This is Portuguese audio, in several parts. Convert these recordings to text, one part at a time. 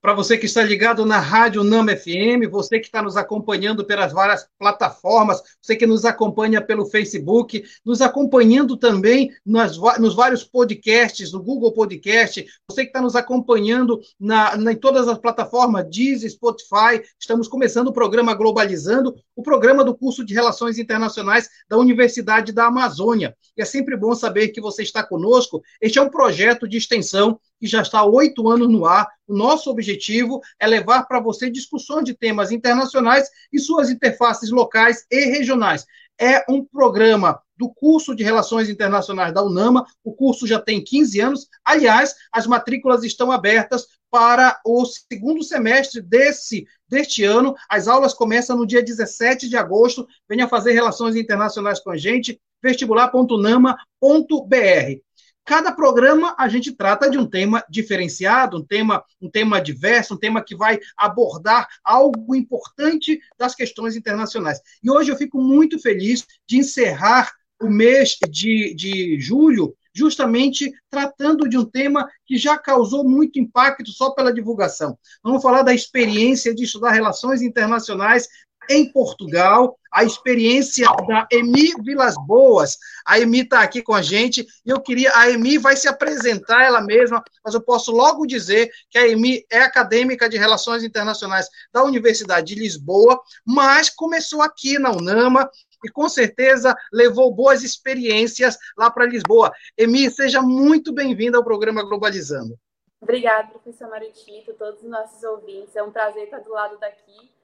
para você que está ligado na Rádio Nama FM, você que está nos acompanhando pelas várias plataformas, você que nos acompanha pelo Facebook, nos acompanhando também nas, nos vários podcasts, no Google Podcast, você que está nos acompanhando na, na, em todas as plataformas, Deezer, Spotify, estamos começando o programa Globalizando, o programa do curso de Relações Internacionais da Universidade da Amazônia. E é sempre bom saber que você está conosco. Este é um projeto de extensão que já está há oito anos no ar. O nosso objetivo é levar para você discussões de temas internacionais e suas interfaces locais e regionais. É um programa do curso de Relações Internacionais da UNAMA. O curso já tem 15 anos. Aliás, as matrículas estão abertas para o segundo semestre desse deste ano. As aulas começam no dia 17 de agosto. Venha fazer relações internacionais com a gente. vestibular.nama.br. Cada programa a gente trata de um tema diferenciado, um tema, um tema diverso, um tema que vai abordar algo importante das questões internacionais. E hoje eu fico muito feliz de encerrar o mês de, de julho justamente tratando de um tema que já causou muito impacto só pela divulgação. Vamos falar da experiência de estudar relações internacionais em Portugal, a experiência da Emi Vilas Boas. A Emi está aqui com a gente e eu queria. A Emi vai se apresentar ela mesma, mas eu posso logo dizer que a Emi é acadêmica de Relações Internacionais da Universidade de Lisboa, mas começou aqui na UNAMA e com certeza levou boas experiências lá para Lisboa. Emi, seja muito bem-vinda ao programa Globalizando. Obrigada, professor Maritito, todos os nossos ouvintes. É um prazer estar do lado daqui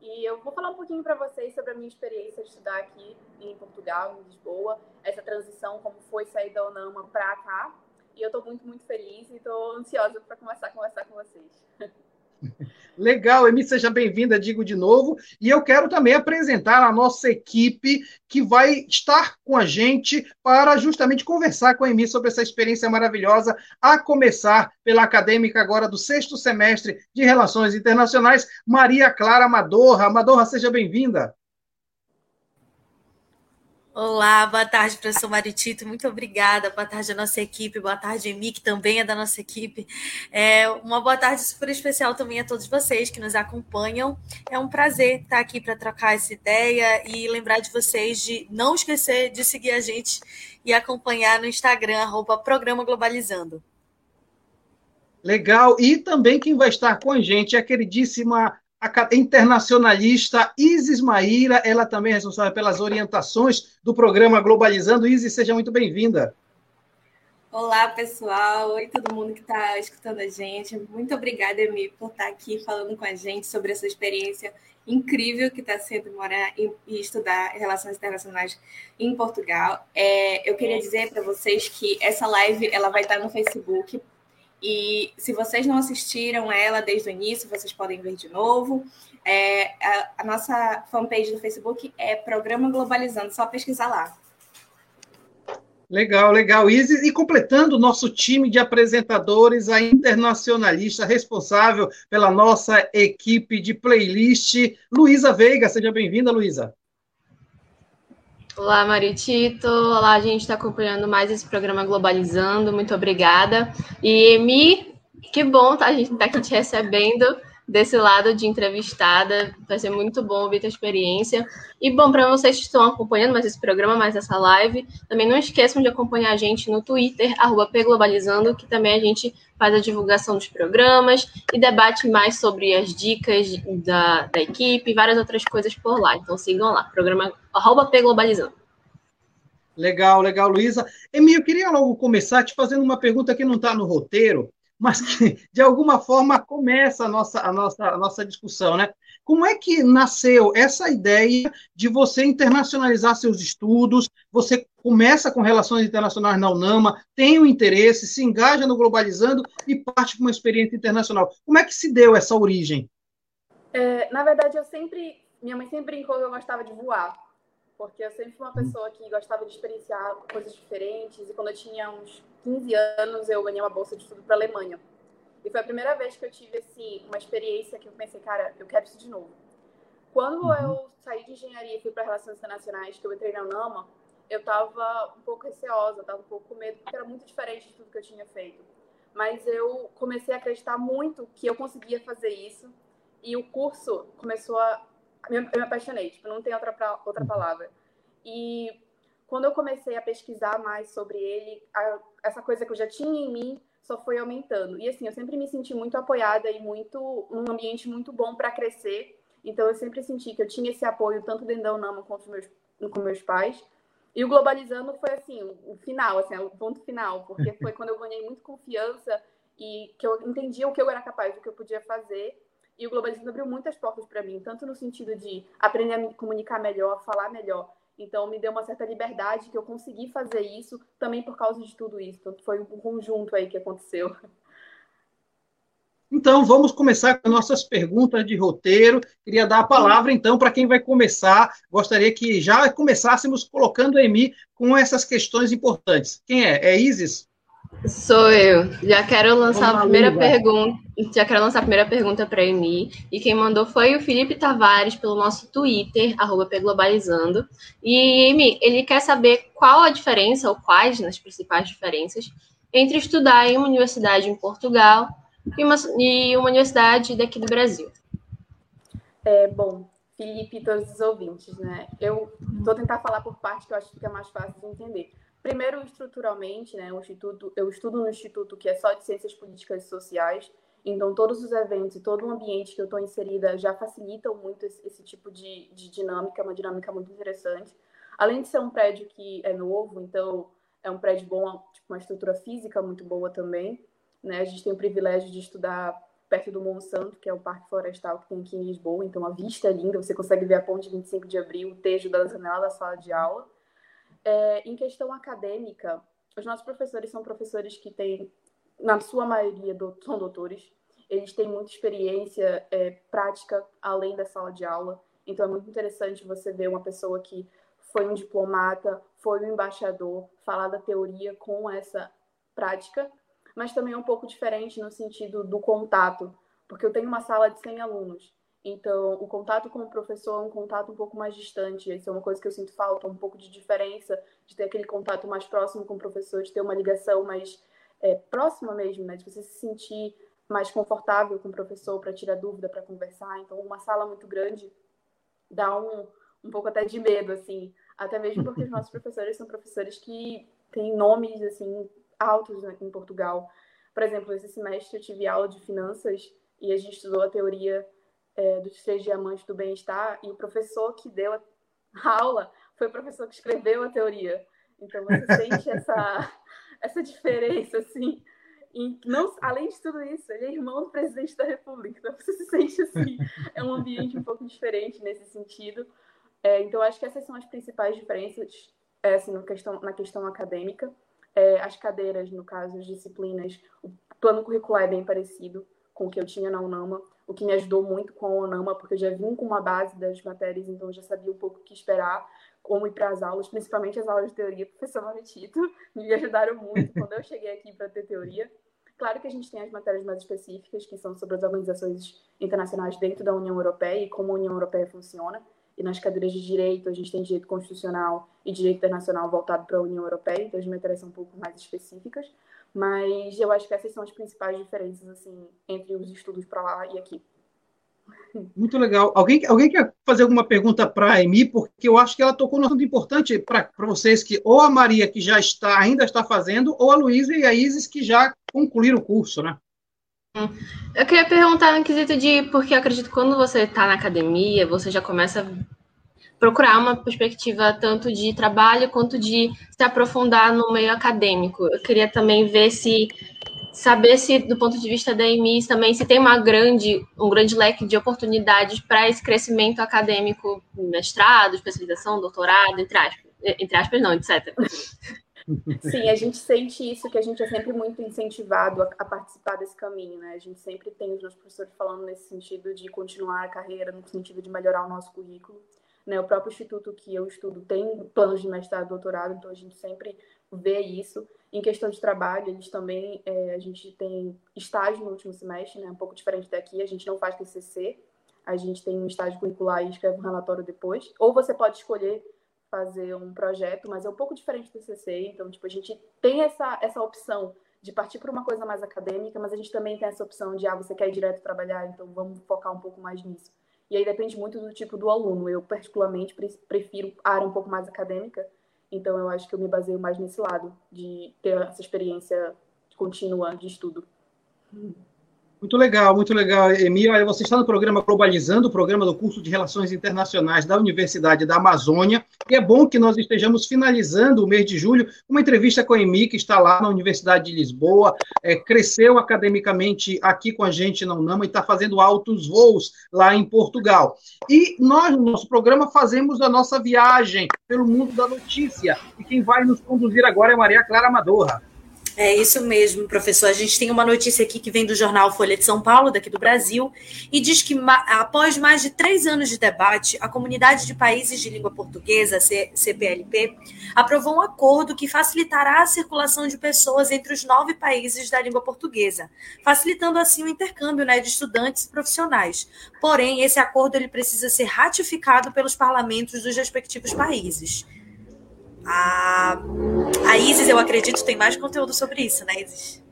e eu vou falar um pouquinho para vocês sobre a minha experiência de estudar aqui em Portugal, em Lisboa, essa transição, como foi sair da UNAMA para cá. E eu estou muito, muito feliz e estou ansiosa para começar a conversar com vocês. Legal, Emi, seja bem-vinda, digo de novo. E eu quero também apresentar a nossa equipe que vai estar com a gente para justamente conversar com a Emi sobre essa experiência maravilhosa, a começar pela acadêmica agora do sexto semestre de Relações Internacionais, Maria Clara Amadorra. Amadorra, seja bem-vinda. Olá, boa tarde, professor Maritito. Muito obrigada. Boa tarde à nossa equipe. Boa tarde, Emi, que também é da nossa equipe. É uma boa tarde super especial também a todos vocês que nos acompanham. É um prazer estar aqui para trocar essa ideia e lembrar de vocês de não esquecer de seguir a gente e acompanhar no Instagram, arroba Programa Globalizando. Legal. E também quem vai estar com a gente é a queridíssima a internacionalista Isis Maíra, ela também é responsável pelas orientações do programa Globalizando. Isis, seja muito bem-vinda. Olá, pessoal. Oi, todo mundo que está escutando a gente. Muito obrigada, Emi, por estar aqui falando com a gente sobre essa experiência incrível que está sendo morar e, estudar relações internacionais em Portugal. É, eu queria dizer para vocês que essa live ela vai estar no Facebook e se vocês não assistiram ela desde o início, vocês podem ver de novo. É, a, a, nossa fanpage do Facebook é Programa Globalizando, só pesquisar lá. Legal, legal. Isis, e completando o nosso time de apresentadores, a internacionalista responsável pela nossa equipe de playlist, Luísa Veiga. Seja bem-vinda, Luísa. Olá, Maritito. Olá, a gente está acompanhando mais esse programa Globalizando. Muito obrigada. E Emi, que bom tá? a gente tá aqui te recebendo desse lado de entrevistada. Vai ser muito bom ouvir a experiência. E bom, para vocês que estão acompanhando mais esse programa, mais essa live, também não esqueçam de acompanhar a gente no Twitter, pglobalizando, que também a gente faz a divulgação dos programas e debate mais sobre as dicas da, da equipe e várias outras coisas por lá. Então sigam lá, programa pglobalizando. Legal, legal, Luísa. Emi, eu queria logo começar te fazendo uma pergunta que não está no roteiro, mas que de alguma forma começa a nossa, a nossa, a nossa discussão, né? Como é que nasceu essa ideia de você internacionalizar seus estudos? Você começa com relações internacionais na UNAMA, tem o um interesse, se engaja no Globalizando e parte com uma experiência internacional. Como é que se deu essa origem? É, na verdade, eu sempre. Minha mãe sempre brincou que eu gostava de voar porque eu sempre fui uma pessoa que gostava de experienciar coisas diferentes. E quando eu tinha uns 15 anos, eu ganhei uma bolsa de estudo para a Alemanha. E foi a primeira vez que eu tive assim, uma experiência que eu pensei, cara, eu quero isso de novo. Quando uhum. eu saí de engenharia e fui para relações internacionais, que eu entrei na UNAMA, eu estava um pouco receosa, estava um pouco com medo, porque era muito diferente de tudo que eu tinha feito. mas eu comecei a acreditar muito que eu conseguia fazer isso e o curso começou a eu me apaixonei, tipo, não tem outra outra palavra. E quando eu comecei a pesquisar mais sobre ele, a, essa coisa que eu já tinha em mim só foi aumentando. E assim, eu sempre me senti muito apoiada e muito num ambiente muito bom para crescer. Então eu sempre senti que eu tinha esse apoio tanto dentro da Unama quanto meus, com meus pais. E o Globalizando foi assim, o final, assim, o ponto final, porque foi quando eu ganhei muito confiança e que eu entendia o que eu era capaz, o que eu podia fazer. E o Globalizando abriu muitas portas para mim, tanto no sentido de aprender a me comunicar melhor, falar melhor. Então, me deu uma certa liberdade que eu consegui fazer isso também por causa de tudo isso. Então, foi um conjunto aí que aconteceu. Então, vamos começar com nossas perguntas de roteiro. Queria dar a palavra, então, para quem vai começar. Gostaria que já começássemos colocando a Emi com essas questões importantes. Quem é? É Isis? Sou eu. Já quero lançar a primeira pergunta. Já quero lançar a primeira pergunta para a Emi. E quem mandou foi o Felipe Tavares pelo nosso Twitter, arroba Globalizando. E Emi, ele quer saber qual a diferença, ou quais nas principais diferenças, entre estudar em uma universidade em Portugal e uma, e uma universidade daqui do Brasil. É, bom, Felipe e todos os ouvintes, né? Eu vou tentar falar por parte que eu acho que fica mais fácil de entender. Primeiro, estruturalmente, né, o instituto, eu estudo no instituto que é só de ciências políticas e sociais, então todos os eventos e todo o ambiente que eu estou inserida já facilitam muito esse, esse tipo de, de, dinâmica, uma dinâmica muito interessante. Além de ser um prédio que é novo, então é um prédio bom, tipo, uma estrutura física muito boa também. Né? A gente tem o privilégio de estudar perto do Monsanto, que é o Parque Florestal que tem aqui em Lisboa, então a vista é linda, você consegue ver a ponte 25 de abril, o tejo da janela da sala de aula. É, em questão acadêmica, os nossos professores são professores que têm, na sua maioria, do, são doutores. Eles têm muita experiência é, prática além da sala de aula. Então é muito interessante você ver uma pessoa que foi um diplomata, foi um embaixador, falar da teoria com essa prática, mas também é um pouco diferente no sentido do contato, porque eu tenho uma sala de 100 alunos então, o contato com o professor é um contato um pouco mais distante. Isso é uma coisa que eu sinto falta, um pouco de diferença, de ter aquele contato mais próximo com o professor, de ter uma ligação mais é, próxima mesmo, né? De você se sentir mais confortável com o professor para tirar dúvida, para conversar. Então, uma sala muito grande dá um, um pouco até de medo, assim. Até mesmo porque os nossos professores são professores que têm nomes, assim, altos né, em Portugal. Por exemplo, esse semestre eu tive aula de finanças e a gente estudou a teoria é, dos três diamantes do bem-estar e o professor que deu a aula foi o professor que escreveu a teoria. Então você sente essa, essa diferença, assim. Não, além de tudo isso, ele é irmão do presidente da República. Então você se sente assim. É um ambiente um pouco diferente nesse sentido. É, então acho que essas são as principais diferenças é, assim, no questão, na questão acadêmica. É, as cadeiras, no caso, as disciplinas, o plano curricular é bem parecido com o que eu tinha na UNAMA o que me ajudou muito com a ONAMA, porque eu já vim com uma base das matérias, então eu já sabia um pouco o que esperar, como ir para as aulas, principalmente as aulas de teoria. Professor Maritito me ajudaram muito quando eu cheguei aqui para ter teoria. Claro que a gente tem as matérias mais específicas, que são sobre as organizações internacionais dentro da União Europeia e como a União Europeia funciona. E nas cadeiras de direito, a gente tem direito constitucional e direito internacional voltado para a União Europeia, então as matérias são um pouco mais específicas. Mas eu acho que essas são as principais diferenças assim entre os estudos para lá e aqui. Muito legal. Alguém, alguém quer fazer alguma pergunta para a Emi? Porque eu acho que ela tocou num assunto importante para vocês, que ou a Maria, que já está, ainda está fazendo, ou a Luísa e a Isis, que já concluíram o curso, né? Eu queria perguntar no quesito de, porque eu acredito que quando você está na academia, você já começa procurar uma perspectiva tanto de trabalho quanto de se aprofundar no meio acadêmico. Eu queria também ver se saber se do ponto de vista da EMIS também se tem uma grande um grande leque de oportunidades para esse crescimento acadêmico, mestrado, especialização, doutorado, entre aspas, entre aspas não, etc. Sim, a gente sente isso, que a gente é sempre muito incentivado a, a, participar desse caminho, né? A gente sempre tem os nossos professores falando nesse sentido de continuar a carreira, no sentido de melhorar o nosso currículo. Né? O próprio instituto que eu estudo tem planos de mestrado e doutorado, então a gente sempre vê isso. Em questão de trabalho, eles também, é, a gente tem estágio no último semestre, né? um pouco diferente daqui, a gente não faz TCC, a gente tem um estágio curricular e escreve um relatório depois. Ou você pode escolher fazer um projeto, mas é um pouco diferente do TCC, então tipo, a gente tem essa, essa opção de partir para uma coisa mais acadêmica, mas a gente também tem essa opção de, ah, você quer ir direto trabalhar, então vamos focar um pouco mais nisso. E aí depende muito do tipo do aluno. Eu, particularmente, prefiro a área um pouco mais acadêmica, então eu acho que eu me baseio mais nesse lado, de ter essa experiência contínua de estudo. Muito legal, muito legal, Emília. Olha, você está no programa Globalizando, o programa do curso de Relações Internacionais da Universidade da Amazônia. E é bom que nós estejamos finalizando o mês de julho uma entrevista com a Emi, que está lá na Universidade de Lisboa, é, cresceu academicamente aqui com a gente na UNAMA e está fazendo altos voos lá em Portugal. E nós, no nosso programa, fazemos a nossa viagem pelo mundo da notícia. E quem vai nos conduzir agora é Maria Clara Amadorra. É isso mesmo, professor. A gente tem uma notícia aqui que vem do jornal Folha de São Paulo, daqui do Brasil, e diz que após mais de três anos de debate, a Comunidade de Países de Língua Portuguesa, CPLP, aprovou um acordo que facilitará a circulação de pessoas entre os nove países da língua portuguesa, facilitando assim o intercâmbio né, de estudantes e profissionais. Porém, esse acordo ele precisa ser ratificado pelos parlamentos dos respectivos países. A, a Isis, eu acredito, tem mais conteúdo sobre isso, né, Isis?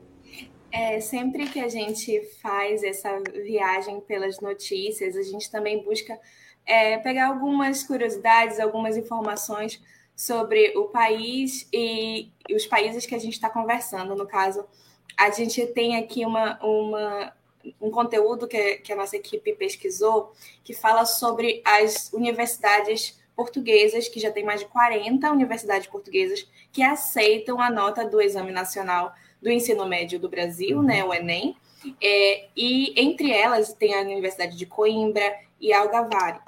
É, sempre que a gente faz essa viagem pelas notícias, a gente também busca é, pegar algumas curiosidades, algumas informações sobre o país e, os países que a gente está conversando. No caso, a gente tem aqui uma, uma, um conteúdo que, que a nossa equipe pesquisou que fala sobre as universidades portuguesas, que já tem mais de 40 universidades portuguesas que aceitam a nota do Exame Nacional do Ensino Médio do Brasil, né, o Enem, é, e entre elas tem a Universidade de Coimbra e Algarve,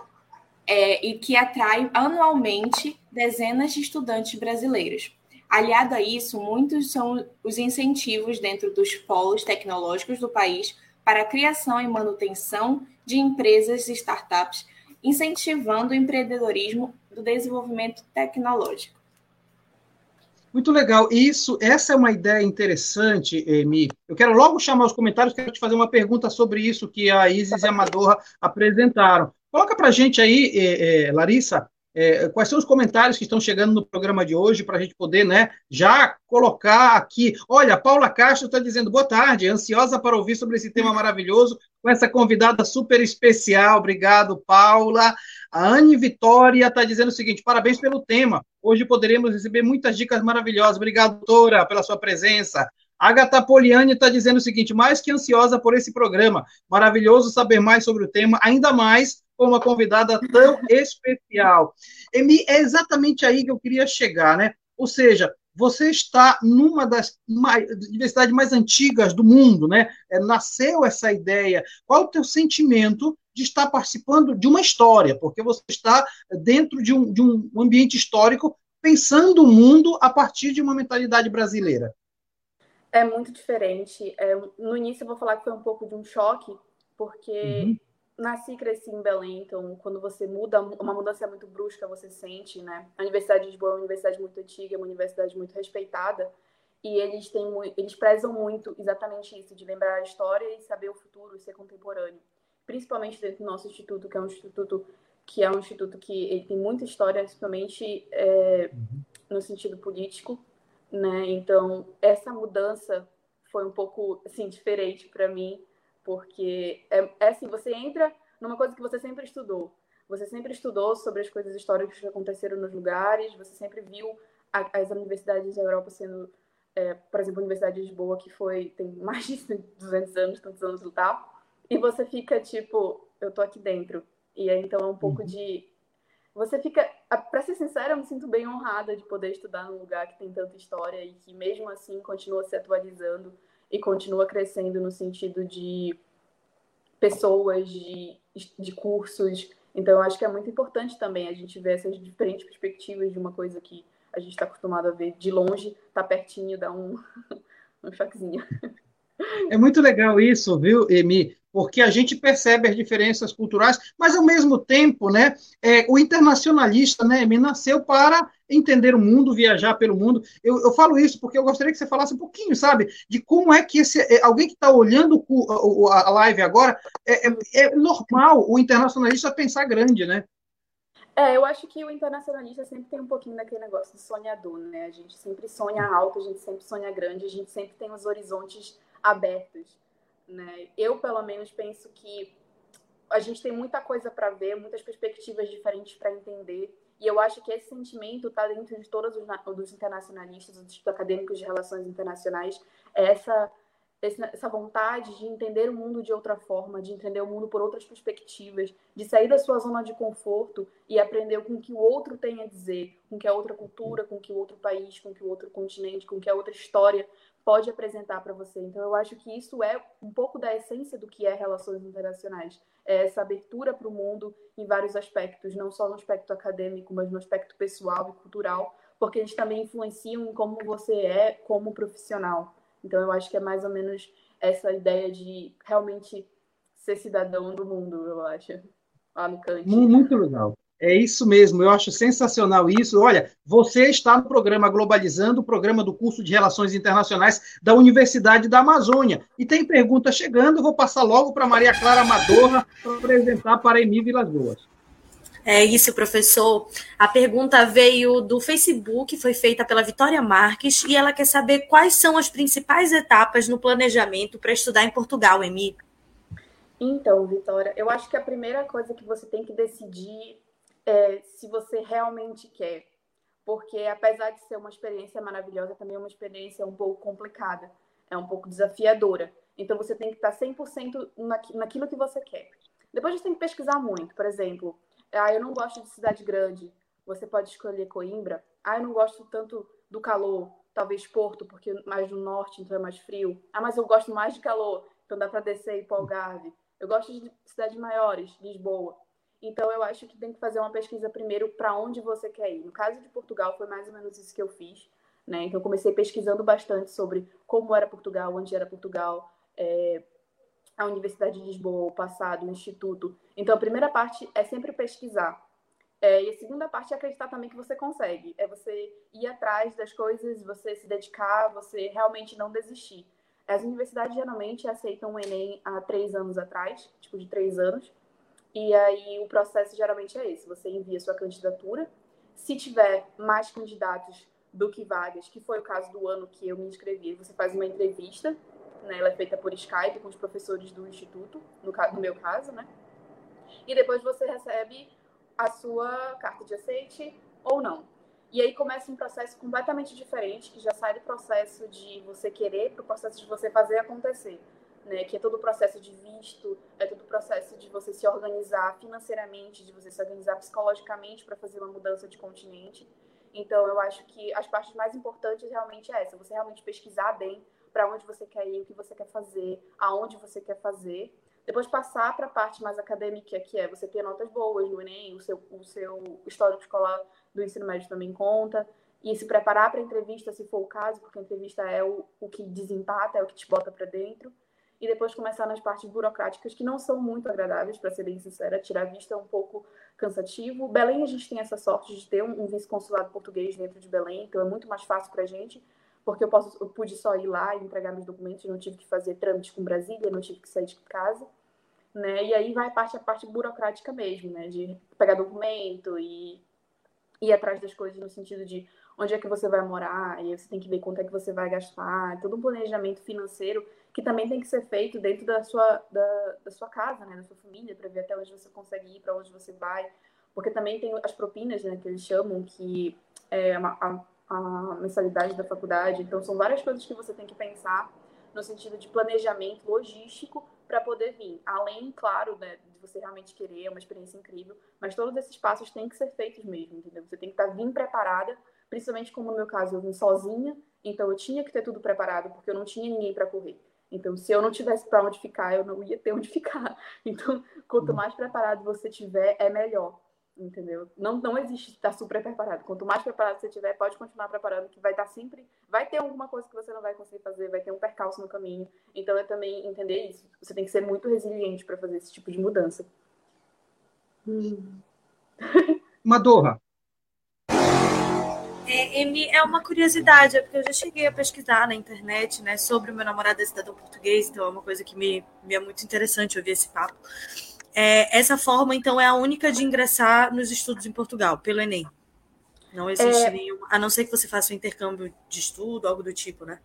é, e que atrai anualmente dezenas de estudantes brasileiros. Aliado a isso, muitos são os incentivos dentro dos polos tecnológicos do país para a criação e manutenção de empresas e startups incentivando o empreendedorismo do desenvolvimento tecnológico. Muito legal. Isso, essa é uma ideia interessante, Emi. Eu quero logo chamar os comentários, quero te fazer uma pergunta sobre isso que a Isis e a Madorra apresentaram. Coloca para a gente aí, eh, eh, Larissa, é, quais são os comentários que estão chegando no programa de hoje para a gente poder né, já colocar aqui. Olha, Paula Castro está dizendo boa tarde, ansiosa para ouvir sobre esse tema maravilhoso, com essa convidada super especial. Obrigado, Paula. A Anne Vitória está dizendo o seguinte: parabéns pelo tema. Hoje poderemos receber muitas dicas maravilhosas. Obrigado, doutora, pela sua presença. Agatha Poliani está dizendo o seguinte: mais que ansiosa por esse programa. Maravilhoso saber mais sobre o tema, ainda mais com uma convidada tão especial. Emi, é exatamente aí que eu queria chegar, né? Ou seja, você está numa das mais, universidades mais antigas do mundo, né? É, nasceu essa ideia. Qual o teu sentimento de estar participando de uma história? Porque você está dentro de um, de um ambiente histórico, pensando o mundo a partir de uma mentalidade brasileira. É muito diferente. É, no início eu vou falar que foi um pouco de um choque, porque uhum nasci e cresci em Belém, então quando você muda, uma mudança muito brusca, você sente, né? A Universidade de Lisboa é uma universidade muito antiga, é uma universidade muito respeitada, e eles têm eles prezam muito exatamente isso, de lembrar a história e saber o futuro, ser contemporâneo. Principalmente dentro do nosso instituto, que é um instituto que é um instituto que ele tem muita história, principalmente é, uhum. no sentido político, né? Então, essa mudança foi um pouco assim diferente para mim porque é, é assim, você entra numa coisa que você sempre estudou. Você sempre estudou sobre as coisas históricas que aconteceram nos lugares, você sempre viu a, as universidades da Europa sendo, é, por exemplo, a Universidade de Lisboa, que foi tem mais de 200 anos, tantos anos e tal, e você fica tipo, eu tô aqui dentro. E aí, então é um pouco uhum. de você fica, para ser sincera, eu me sinto bem honrada de poder estudar num lugar que tem tanta história e que mesmo assim continua se atualizando e continua crescendo no sentido de pessoas, de, de cursos. Então, eu acho que é muito importante também a gente ver essas diferentes perspectivas de uma coisa que a gente está acostumado a ver de longe, tá pertinho, dá um, um choquezinho. É muito legal isso, viu, Emi? Porque a gente percebe as diferenças culturais, mas ao mesmo tempo, né, é, o internacionalista, né, Emi, nasceu para entender o mundo, viajar pelo mundo. Eu, eu, falo isso porque eu gostaria que você falasse um pouquinho, sabe, de como é que esse é, alguém que está olhando o, a live agora é, é, é, normal o internacionalista pensar grande, né? É, eu acho que o internacionalista sempre tem um pouquinho daquele negócio de sonhador, né? A gente sempre sonha alto, a gente sempre sonha grande, a gente sempre tem os horizontes abertos, né? Eu, pelo menos, penso que a gente tem muita coisa para ver, muitas perspectivas diferentes para entender, e eu acho que esse sentimento está dentro de todos os, internacionalistas, dos acadêmicos de relações internacionais, é essa essa vontade de entender o mundo de outra forma, de entender o mundo por outras perspectivas, de sair da sua zona de conforto e aprender com o que o outro tem a dizer, com que a outra cultura, com que o outro país, com que o outro continente, com que a outra história pode apresentar para você. Então, eu acho que isso é um pouco da essência do que é relações internacionais. É essa abertura para o mundo em vários aspectos, não só no aspecto acadêmico, mas no aspecto pessoal e cultural, porque eles também influenciam em como você é como profissional. Então, eu acho que é mais ou menos essa ideia de realmente ser cidadão do mundo, eu acho, lá no Kant. Muito legal. É isso mesmo, eu acho sensacional isso. Olha, você está no programa Globalizando, o programa do curso de Relações Internacionais da Universidade da Amazônia. E tem pergunta chegando, vou passar logo para Maria Clara Madorra para apresentar para Emi Vilas Boas. É isso, professor. A pergunta veio do Facebook, foi feita pela Vitória Marques, e ela quer saber quais são as principais etapas no planejamento para estudar em Portugal, Emi. Então, Vitória, eu acho que a primeira coisa que você tem que decidir é, se você realmente quer. Porque, apesar de ser uma experiência maravilhosa, também é uma experiência um pouco complicada, é um pouco desafiadora. Então, você tem que estar 100% naquilo que você quer. Depois, você tem que pesquisar muito. Por exemplo, ah, eu não gosto de cidade grande. Você pode escolher Coimbra. Ah, eu não gosto tanto do calor. Talvez Porto, porque mais no norte, então é mais frio. Ah, mas eu gosto mais de calor, então dá para descer e ir para Algarve. Eu gosto de cidades maiores, Lisboa. Então, eu acho que tem que fazer uma pesquisa primeiro para onde você quer ir. No caso de Portugal, foi mais ou menos isso que eu fiz. Né? Então, comecei pesquisando bastante sobre como era Portugal, onde era Portugal, é, a Universidade de Lisboa, o passado, o Instituto. Então, a primeira parte é sempre pesquisar. É, e a segunda parte é acreditar também que você consegue. É você ir atrás das coisas, você se dedicar, você realmente não desistir. As universidades geralmente aceitam o Enem há três anos atrás, tipo de três anos. E aí o processo geralmente é esse: você envia sua candidatura. Se tiver mais candidatos do que vagas, que foi o caso do ano que eu me inscrevi, você faz uma entrevista, né? Ela é feita por Skype com os professores do instituto, no, no meu caso, né? E depois você recebe a sua carta de aceite ou não. E aí começa um processo completamente diferente, que já sai do processo de você querer para o processo de você fazer acontecer né, que é todo o processo de visto, é todo o processo de você se organizar financeiramente, de você se organizar psicologicamente para fazer uma mudança de continente. Então, eu acho que as partes mais importantes realmente é essa, você realmente pesquisar bem para onde você quer ir, o que você quer fazer, aonde você quer fazer. Depois passar para a parte mais acadêmica, que é você ter notas boas no Enem, o seu, o seu histórico escolar do ensino médio também conta, e se preparar para a entrevista, se for o caso, porque a entrevista é o, o que desempata, é o que te bota para dentro e depois começar nas partes burocráticas que não são muito agradáveis, para ser bem sincera. Tirar vista é um pouco cansativo. Belém, a gente tem essa sorte de ter um, vice-consulado português dentro de Belém, então é muito mais fácil para a gente, porque eu, posso, eu pude só ir lá e entregar meus documentos, não tive que fazer trâmite com Brasília, não tive que sair de casa. Né? E aí vai a parte, a parte burocrática mesmo, né? de pegar documento e ir atrás das coisas no sentido de onde é que você vai morar, e você tem que ver quanto é que você vai gastar, todo um planejamento financeiro que também tem que ser feito dentro da sua, da, da sua casa, né, da sua família, para ver até onde você consegue ir, para onde você vai, porque também tem as propinas, né, que eles chamam, que é a, a, a mensalidade da faculdade, então são várias coisas que você tem que pensar no sentido de planejamento logístico para poder vir. Além, claro, né, de você realmente querer, é uma experiência incrível, mas todos esses passos têm que ser feitos mesmo, entendeu? Você tem que estar tá vindo preparada, principalmente como no meu caso eu vim sozinha, então eu tinha que ter tudo preparado porque eu não tinha ninguém para correr. Então, se eu não tivesse para onde ficar, eu não ia ter onde ficar. Então, quanto mais preparado você tiver, é melhor. Entendeu? Não, não existe estar super preparado. Quanto mais preparado você tiver, pode continuar preparando, que vai estar sempre. Vai ter alguma coisa que você não vai conseguir fazer, vai ter um percalço no caminho. Então, é também entender isso. Você tem que ser muito resiliente para fazer esse tipo de mudança. Hum. Madorra, é, é uma curiosidade, é porque eu já cheguei a pesquisar na internet né, sobre o meu namorado é cidadão português, então é uma coisa que me, me é muito interessante ouvir esse papo. É, essa forma, então, é a única de ingressar nos estudos em Portugal, pelo Enem. Não existe é... nenhuma, a não ser que você faça um intercâmbio de estudo, algo do tipo, né?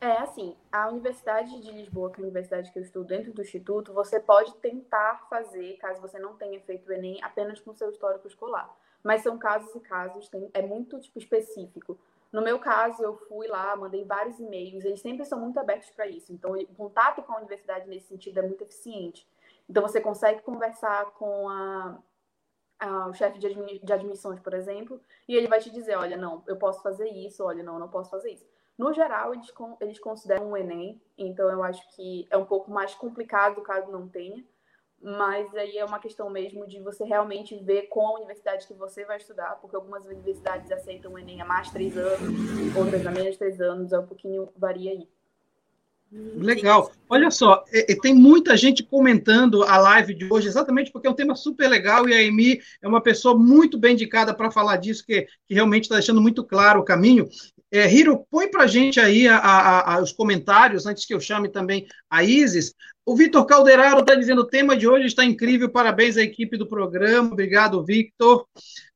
É, assim, a Universidade de Lisboa, que é a universidade que eu estudo dentro do Instituto, você pode tentar fazer, caso você não tenha feito o Enem, apenas com seu histórico escolar. Mas são casos e casos, tem, é muito, tipo, específico. No meu caso, eu fui lá, mandei vários e-mails, eles sempre são muito abertos para isso. Então, o contato com a universidade nesse sentido é muito eficiente. Então, você consegue conversar com a, a, o chefe de, admi de admissões, por exemplo, e ele vai te dizer: olha, não, eu posso fazer isso, olha, não, eu não posso fazer isso. No geral, eles, eles consideram o Enem, então eu acho que é um pouco mais complicado caso não tenha, mas aí é uma questão mesmo de você realmente ver com a universidade que você vai estudar, porque algumas universidades aceitam o Enem há mais três anos, outras há menos três anos, é um pouquinho, varia aí. Legal. Olha só, tem muita gente comentando a live de hoje, exatamente porque é um tema super legal e a Emi é uma pessoa muito bem indicada para falar disso, que, que realmente está deixando muito claro o caminho. É, Hiro, põe para a gente aí a, a, a, os comentários, antes que eu chame também a Isis. O Vitor Calderaro está dizendo: o tema de hoje está incrível, parabéns à equipe do programa. Obrigado, Victor.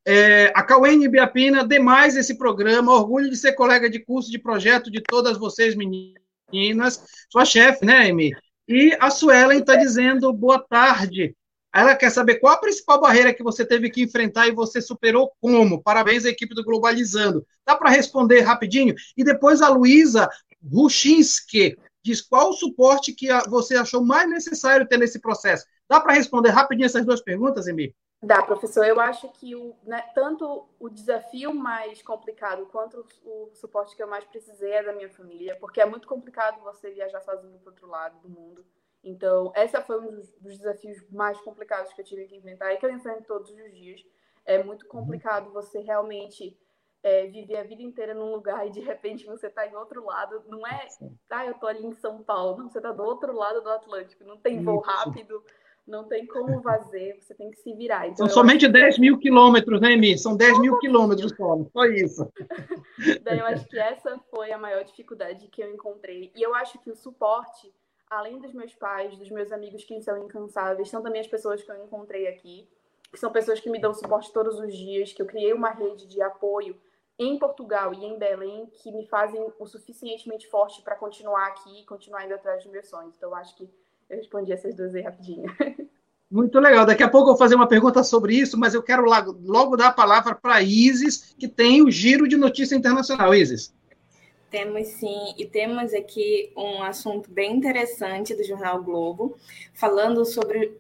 É, a Cauene Biapina, demais esse programa, orgulho de ser colega de curso de projeto de todas vocês, meninas. Sua chefe, né, Amy? E a Suelen está dizendo boa tarde. Ela quer saber qual a principal barreira que você teve que enfrentar e você superou como. Parabéns à equipe do Globalizando. Dá para responder rapidinho? E depois a Luísa Ruchinski diz qual o suporte que você achou mais necessário ter nesse processo. Dá para responder rapidinho essas duas perguntas, Emi? Dá, professor. Eu acho que o, né, tanto o desafio mais complicado quanto o, o, suporte que eu mais precisei é da minha família, porque é muito complicado você viajar sozinho para outro lado do mundo. Então, essa foi um dos, dos, desafios mais complicados que eu tive que enfrentar e que eu enfrento todos os dias. É muito complicado você realmente é, viver a vida inteira num lugar e de repente você está em outro lado. Não é, ah, eu estou ali em São Paulo. Não, você está do outro lado do Atlântico. Não tem voo rápido, não tem como fazer, você tem que se virar. Então, São somente 10 mil quilômetros, né, Emi? São 10 mil quilômetros só, só isso. Daí eu acho que essa foi a maior dificuldade que eu encontrei. E eu acho que o suporte além dos meus pais, dos meus amigos que são incansáveis, são também as pessoas que eu encontrei aqui, que são pessoas que me dão suporte todos os dias, que eu criei uma rede de apoio em Portugal e em Belém que me fazem o suficientemente forte para continuar aqui e continuar indo atrás dos meus sonhos. Então, acho que eu respondi essas duas aí rapidinho. Muito legal. Daqui a pouco eu vou fazer uma pergunta sobre isso, mas eu quero logo dar a palavra para Isis, que tem o giro de notícia internacional. Isis. Temos sim, e temos aqui um assunto bem interessante do Jornal Globo, falando sobre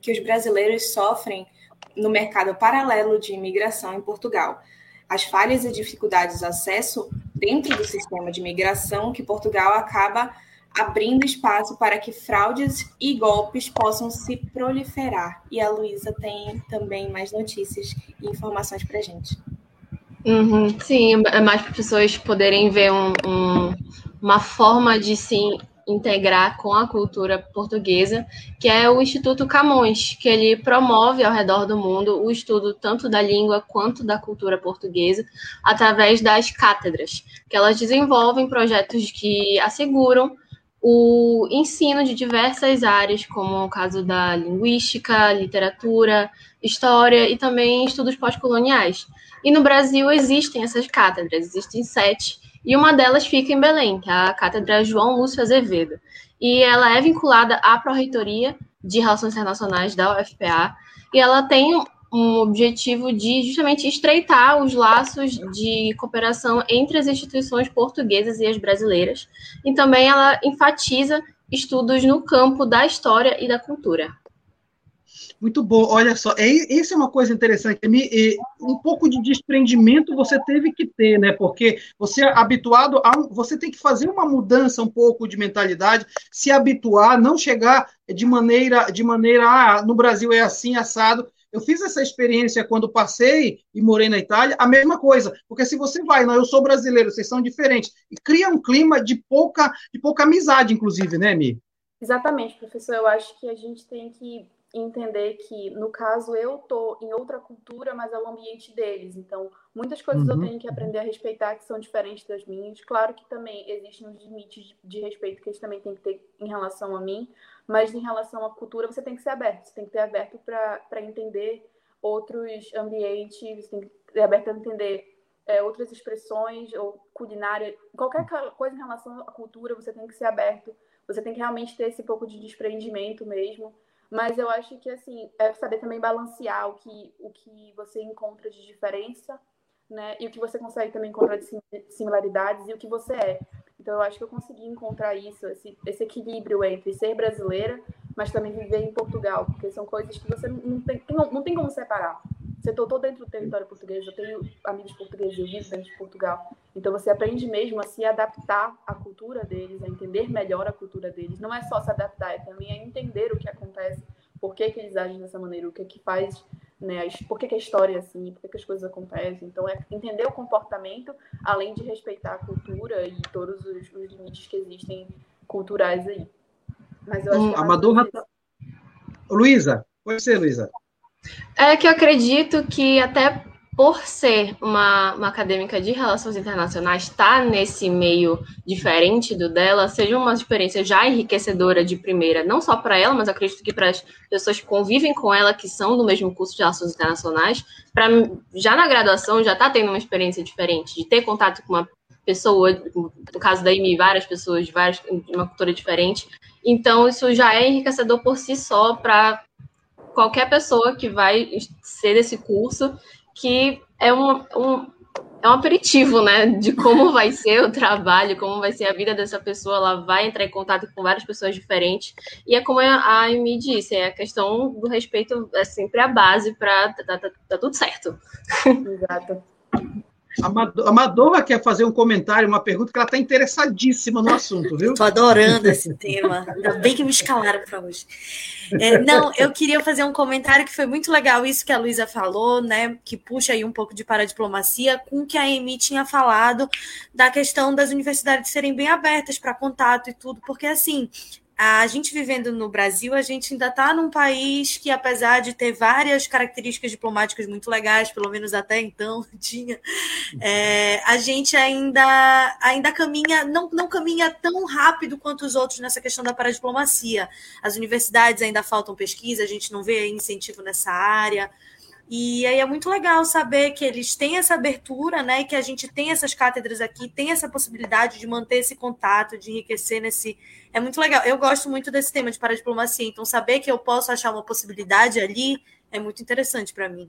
que os brasileiros sofrem no mercado paralelo de imigração em Portugal. As falhas e dificuldades de acesso dentro do sistema de imigração que Portugal acaba abrindo espaço para que fraudes e golpes possam se proliferar. E a Luísa tem também mais notícias e informações para a gente. Uhum, sim, é mais para pessoas poderem ver um, um, uma forma de se integrar com a cultura portuguesa, que é o Instituto Camões, que ele promove ao redor do mundo o estudo tanto da língua quanto da cultura portuguesa através das cátedras, que elas desenvolvem projetos que asseguram o ensino de diversas áreas, como o caso da linguística, literatura, história e também estudos pós-coloniais. E no Brasil existem essas cátedras, existem sete, e uma delas fica em Belém, que é a Cátedra João Lúcio Azevedo. E ela é vinculada à Pró-Reitoria de Relações Internacionais da UFPA, e ela tem um objetivo de justamente estreitar os laços de cooperação entre as instituições portuguesas e as brasileiras. E também ela enfatiza estudos no campo da história e da cultura. Muito bom. Olha só, é, essa é uma coisa interessante. Um pouco de desprendimento você teve que ter, né? Porque você é habituado a. Você tem que fazer uma mudança um pouco de mentalidade, se habituar, não chegar de maneira. de maneira ah, no Brasil é assim, assado. Eu fiz essa experiência quando passei e morei na Itália, a mesma coisa. Porque se você vai, não, eu sou brasileiro, vocês são diferentes, e cria um clima de pouca, de pouca amizade, inclusive, né, Mi? Exatamente, professor. Eu acho que a gente tem que entender que, no caso, eu tô em outra cultura, mas é o ambiente deles. Então, muitas coisas uhum. eu tenho que aprender a respeitar que são diferentes das minhas. Claro que também existem os limites de respeito que eles também têm que ter em relação a mim, mas em relação à cultura, você tem que ser aberto. Você tem que ter aberto para entender outros ambientes, você tem que ter aberto a entender é, outras expressões ou culinária, qualquer coisa em relação à cultura, você tem que ser aberto. Você tem que realmente ter esse pouco de desprendimento mesmo mas eu acho que, assim, é saber também balancear o que, o que você encontra de diferença, né? E o que você consegue também encontrar de similaridades e o que você é. Então, eu acho que eu consegui encontrar isso, esse, esse equilíbrio entre ser brasileira, mas também viver em Portugal, porque são coisas que você não tem, não, não tem como separar. Você tô dentro do território português, eu tenho amigos portugueses, eu vivo dentro de Portugal. Então você aprende mesmo a se adaptar à cultura deles, a entender melhor a cultura deles. Não é só se adaptar, é também a entender o que acontece, por que, que eles agem dessa maneira, o que que faz, né, por que, que a história é assim, por que, que as coisas acontecem. Então é entender o comportamento, além de respeitar a cultura e todos os, os limites que existem culturais aí. Mas eu acho hum, que é Amador... Luísa, pode ser, Luísa. É que eu acredito que até por ser uma, uma acadêmica de relações internacionais, estar tá nesse meio diferente do dela, seja uma experiência já enriquecedora de primeira, não só para ela, mas acredito que para as pessoas que convivem com ela, que são do mesmo curso de relações internacionais, para já na graduação já está tendo uma experiência diferente, de ter contato com uma pessoa, no caso da Amy, várias pessoas de, várias, de uma cultura diferente. Então, isso já é enriquecedor por si só para qualquer pessoa que vai ser desse curso, que é um, um, é um aperitivo, né, de como vai ser o trabalho, como vai ser a vida dessa pessoa, ela vai entrar em contato com várias pessoas diferentes, e é como a Amy disse, é a questão do respeito é sempre a base para tá, tá, tá tudo certo. Exato. A Madova quer fazer um comentário, uma pergunta, que ela está interessadíssima no assunto, viu? Estou adorando esse tema. Ainda bem que me escalaram para hoje. É, não, eu queria fazer um comentário que foi muito legal, isso que a Luísa falou, né? Que puxa aí um pouco de paradiplomacia, com o que a Amy tinha falado da questão das universidades serem bem abertas para contato e tudo, porque assim, a gente vivendo no Brasil, a gente ainda está num país que, apesar de ter várias características diplomáticas muito legais, pelo menos até então tinha, é, a gente ainda, ainda caminha, não, não caminha tão rápido quanto os outros nessa questão da paradiplomacia. As universidades ainda faltam pesquisa, a gente não vê incentivo nessa área. E aí é muito legal saber que eles têm essa abertura, né? E que a gente tem essas cátedras aqui, tem essa possibilidade de manter esse contato, de enriquecer nesse. É muito legal. Eu gosto muito desse tema de paradiplomacia, então saber que eu posso achar uma possibilidade ali é muito interessante para mim.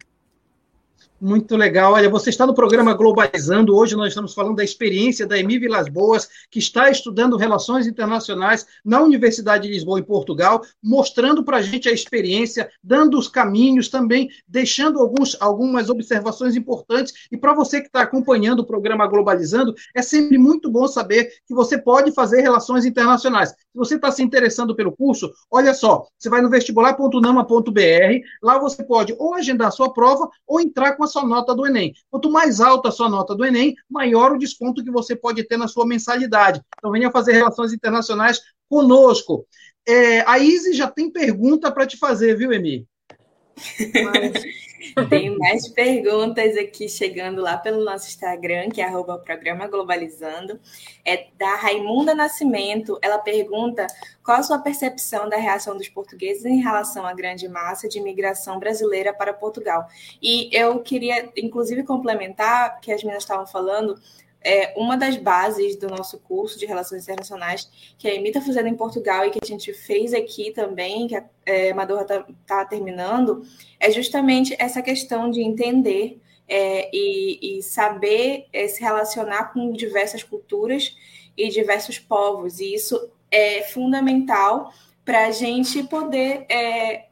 Muito legal. Olha, você está no programa Globalizando. Hoje nós estamos falando da experiência da Emi Vilas Boas, que está estudando relações internacionais na Universidade de Lisboa, em Portugal, mostrando para a gente a experiência, dando os caminhos também, deixando alguns, algumas observações importantes. E para você que está acompanhando o programa Globalizando, é sempre muito bom saber que você pode fazer relações internacionais. Se você está se interessando pelo curso, olha só, você vai no vestibular.nama.br, lá você pode ou agendar sua prova ou entrar com a sua nota do Enem. Quanto mais alta a sua nota do Enem, maior o desconto que você pode ter na sua mensalidade. Então, venha fazer relações internacionais conosco. É, a Izzy já tem pergunta para te fazer, viu, Emi? Tem mais perguntas aqui chegando lá pelo nosso Instagram, que é arroba programa Globalizando. É da Raimunda Nascimento. Ela pergunta qual a sua percepção da reação dos portugueses em relação à grande massa de imigração brasileira para Portugal. E eu queria, inclusive, complementar que as meninas estavam falando é, uma das bases do nosso curso de Relações Internacionais, que a Emi está fazendo em Portugal e que a gente fez aqui também, que a é, Madorra está tá terminando, é justamente essa questão de entender é, e, e, saber é, se relacionar com diversas culturas e diversos povos. E isso é fundamental para a gente poder é,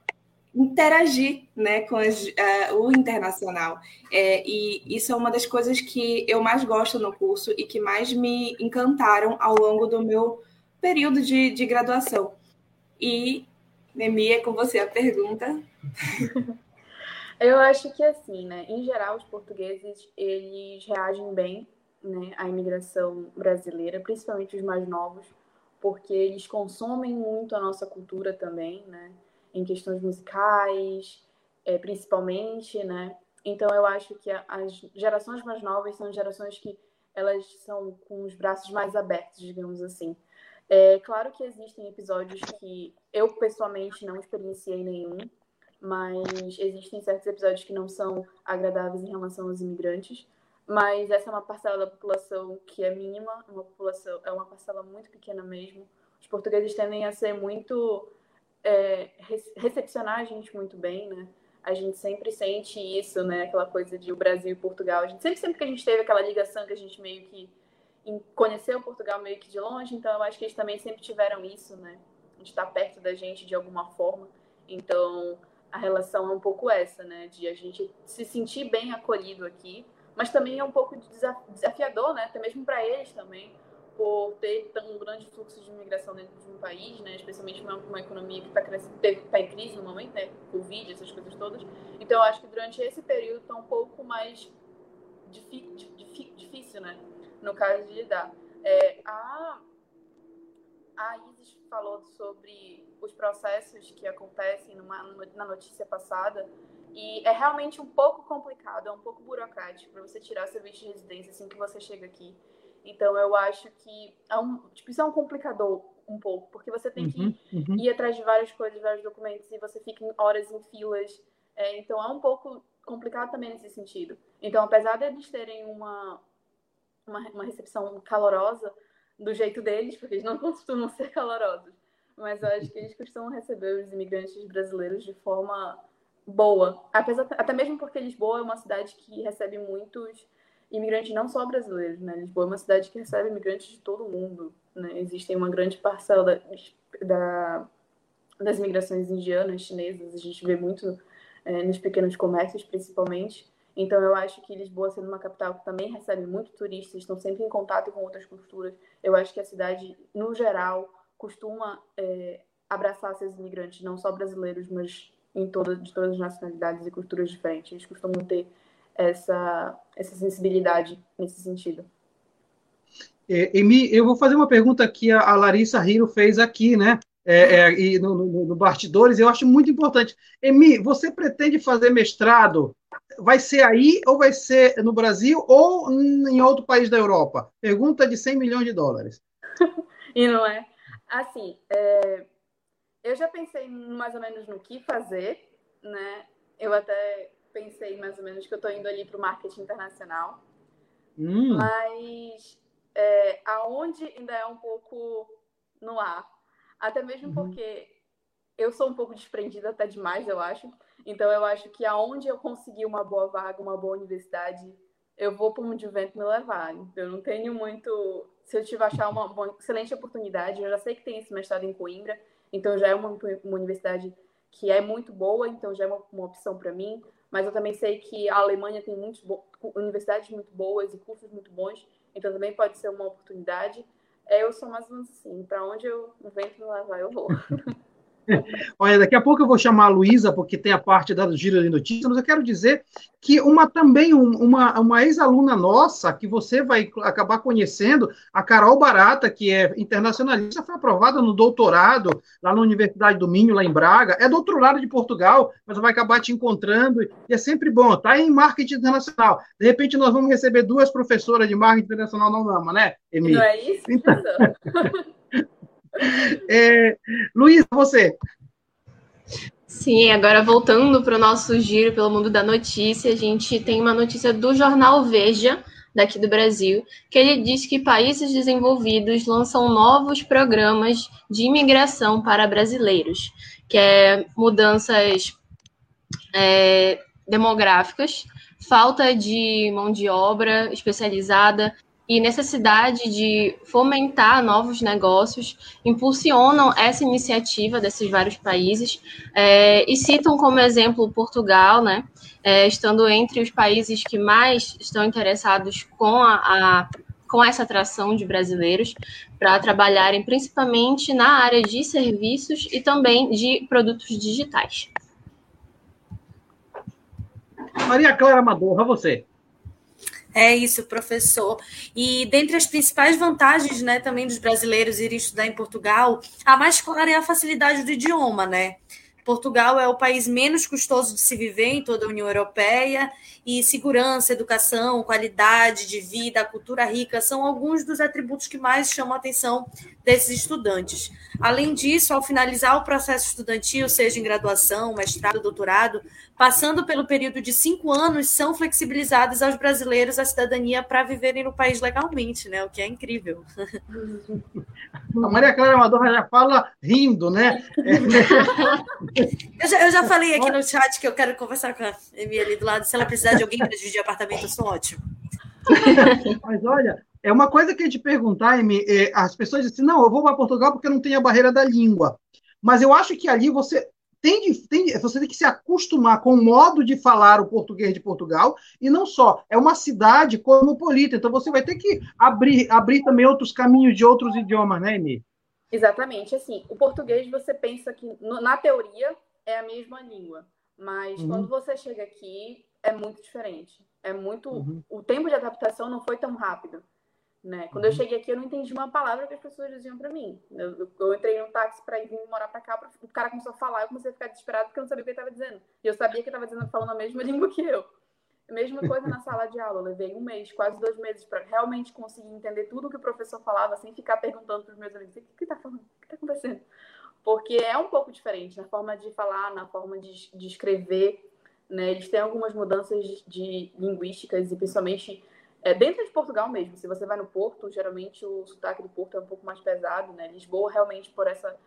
interagir né, com as, uh, o internacional. É, e isso é uma das coisas que eu mais gosto no curso e que mais me encantaram ao longo do meu período de, de graduação. E, Nemi, é com você a pergunta. eu acho que assim, né? Em geral, os portugueses eles reagem bem né, à imigração brasileira, principalmente os mais novos, porque eles consomem muito a nossa cultura também, né? Em questões musicais, é, principalmente, né? Então eu acho que as gerações mais novas são gerações que elas são com os braços mais abertos, digamos assim. É claro que existem episódios que eu pessoalmente não experienciei nenhum, mas existem certos episódios que não são agradáveis em relação aos imigrantes. Mas essa é uma parcela da população que é mínima, uma população é uma parcela muito pequena mesmo. Os portugueses tendem a ser muito é, recepcionar a gente muito bem, né? A gente sempre sente isso, né? Aquela coisa de o Brasil e Portugal. A gente sempre, sempre que a gente teve aquela ligação que a gente meio que conheceu Portugal meio que de longe, então eu acho que eles também sempre tiveram isso, né? De estar perto da gente de alguma forma. Então, a relação é um pouco essa, né? De a gente se sentir bem acolhido aqui, mas também é um pouco desafiador, né? Até mesmo para eles também, por ter tão grande fluxo de imigração dentro de um país, né? Especialmente uma, uma economia que está tá em crise no momento, né? Covid, essas coisas todas. Então, eu acho que durante esse período está um pouco mais difícil, né? no caso de lidar. É, a, a Isis falou sobre os processos que acontecem numa, na notícia passada e é realmente um pouco complicado, é um pouco burocrático para você tirar seu visto de residência assim que você chega aqui. Então eu acho que é um, tipo, isso é um complicador um pouco, porque você tem que uhum, uhum. ir atrás de várias coisas, vários documentos e você fica em horas em filas. É, então é um pouco complicado também nesse sentido. Então, apesar de eles terem uma, uma, uma recepção calorosa do jeito deles, porque eles não costumam ser calorosos. Mas eu acho que eles costumam receber os imigrantes brasileiros de forma boa. Apesar, até mesmo porque Lisboa é uma cidade que recebe muitos imigrantes, não só brasileiros, né? Lisboa é uma cidade que recebe imigrantes de todo o mundo, né? Existem uma grande parcela da, da, das imigrações indianas, chinesas, a gente vê muito é, nos pequenos comércios, principalmente. Então, eu acho que Lisboa, sendo uma capital que também recebe muito turistas, estão sempre em contato com outras culturas, eu acho que a cidade, no geral, costuma é, abraçar seus imigrantes, não só brasileiros, mas em toda, de todas as nacionalidades e culturas diferentes. Eles costumam ter essa, essa sensibilidade nesse sentido. É, Emi, eu vou fazer uma pergunta que a Larissa Riro fez aqui, né? É, é, e no, no, no Bastidores, eu acho muito importante. Emi, você pretende fazer mestrado vai ser aí ou vai ser no Brasil ou em outro país da Europa? Pergunta de 100 milhões de dólares. e não é? Assim, é... eu já pensei mais ou menos no que fazer, né? Eu até pensei mais ou menos que eu estou indo ali para o marketing internacional. Hum. Mas é, aonde ainda é um pouco no ar. Até mesmo uhum. porque eu sou um pouco desprendida até demais, eu acho. Então eu acho que aonde eu conseguir uma boa vaga, uma boa universidade, eu vou para onde o vento me levar. Então, eu não tenho muito. Se eu tiver achar uma, uma excelente oportunidade, eu já sei que tem esse mestrado em Coimbra, então já é uma, uma universidade que é muito boa, então já é uma, uma opção para mim. Mas eu também sei que a Alemanha tem muitas universidades muito boas e cursos muito bons, então também pode ser uma oportunidade. É, eu sou mais assim, para onde eu, vento me levar, eu vou. Olha, daqui a pouco eu vou chamar a Luísa, porque tem a parte da Giro de Notícias, mas eu quero dizer que uma também uma, uma ex-aluna nossa, que você vai acabar conhecendo, a Carol Barata, que é internacionalista, foi aprovada no doutorado lá na Universidade do Minho, lá em Braga. É doutorado de Portugal, mas vai acabar te encontrando, e é sempre bom. Tá em marketing internacional. De repente nós vamos receber duas professoras de marketing internacional não Nama, né, Emília? Não é isso? Então... É, Luiz, você. Sim, agora voltando para o nosso giro pelo mundo da notícia, a gente tem uma notícia do jornal Veja, daqui do Brasil, que ele diz que países desenvolvidos lançam novos programas de imigração para brasileiros, que é mudanças é, demográficas, falta de mão de obra especializada e necessidade de fomentar novos negócios impulsionam essa iniciativa desses vários países é, e citam como exemplo Portugal, né, é, estando entre os países que mais estão interessados com a, a com essa atração de brasileiros para trabalharem principalmente na área de serviços e também de produtos digitais. Maria Clara Madorra, você. É isso, professor. E dentre as principais vantagens, né, também dos brasileiros irem estudar em Portugal, a mais clara é a facilidade do idioma, né? Portugal é o país menos custoso de se viver em toda a União Europeia e segurança, educação, qualidade de vida, cultura rica são alguns dos atributos que mais chamam a atenção desses estudantes. Além disso, ao finalizar o processo estudantil, seja em graduação, mestrado, doutorado, passando pelo período de cinco anos, são flexibilizados aos brasileiros a cidadania para viverem no país legalmente, né? O que é incrível. A Maria Clara Amador já fala rindo, né? eu, já, eu já falei aqui no chat que eu quero conversar com a Emi ali do lado. Se ela precisar de alguém para dividir apartamento, eu sou ótimo. Mas olha, é uma coisa que a gente perguntar, Emi, é, as pessoas dizem, não, eu vou para Portugal porque não tem a barreira da língua. Mas eu acho que ali você tem, de, tem você tem que se acostumar com o modo de falar o português de Portugal, e não só, é uma cidade cosmopolita, então você vai ter que abrir, abrir também outros caminhos de outros idiomas, né, Emi? Exatamente, assim, o português você pensa que na teoria é a mesma língua, mas uhum. quando você chega aqui é muito diferente. É muito. Uhum. O tempo de adaptação não foi tão rápido. Né? Quando uhum. eu cheguei aqui, eu não entendi uma palavra que as pessoas diziam para mim. Eu, eu, entrei num táxi para ir vir morar para cá, o cara começou a falar, eu comecei a ficar desesperado porque eu não sabia o que ele estava dizendo. E eu sabia que ele estava falando a mesma língua que eu. Mesma coisa na sala de aula. Eu levei um mês, quase dois meses, para realmente conseguir entender tudo que o professor falava, sem ficar perguntando para os meus amigos: o que está falando? O que está acontecendo? Porque é um pouco diferente na forma de falar, na forma de, de escrever. Né? Eles têm algumas mudanças de, linguísticas e principalmente é, dentro de Portugal mesmo. Se você vai no Porto, geralmente o sotaque do Porto é um pouco mais pesado, né? Lisboa realmente por essa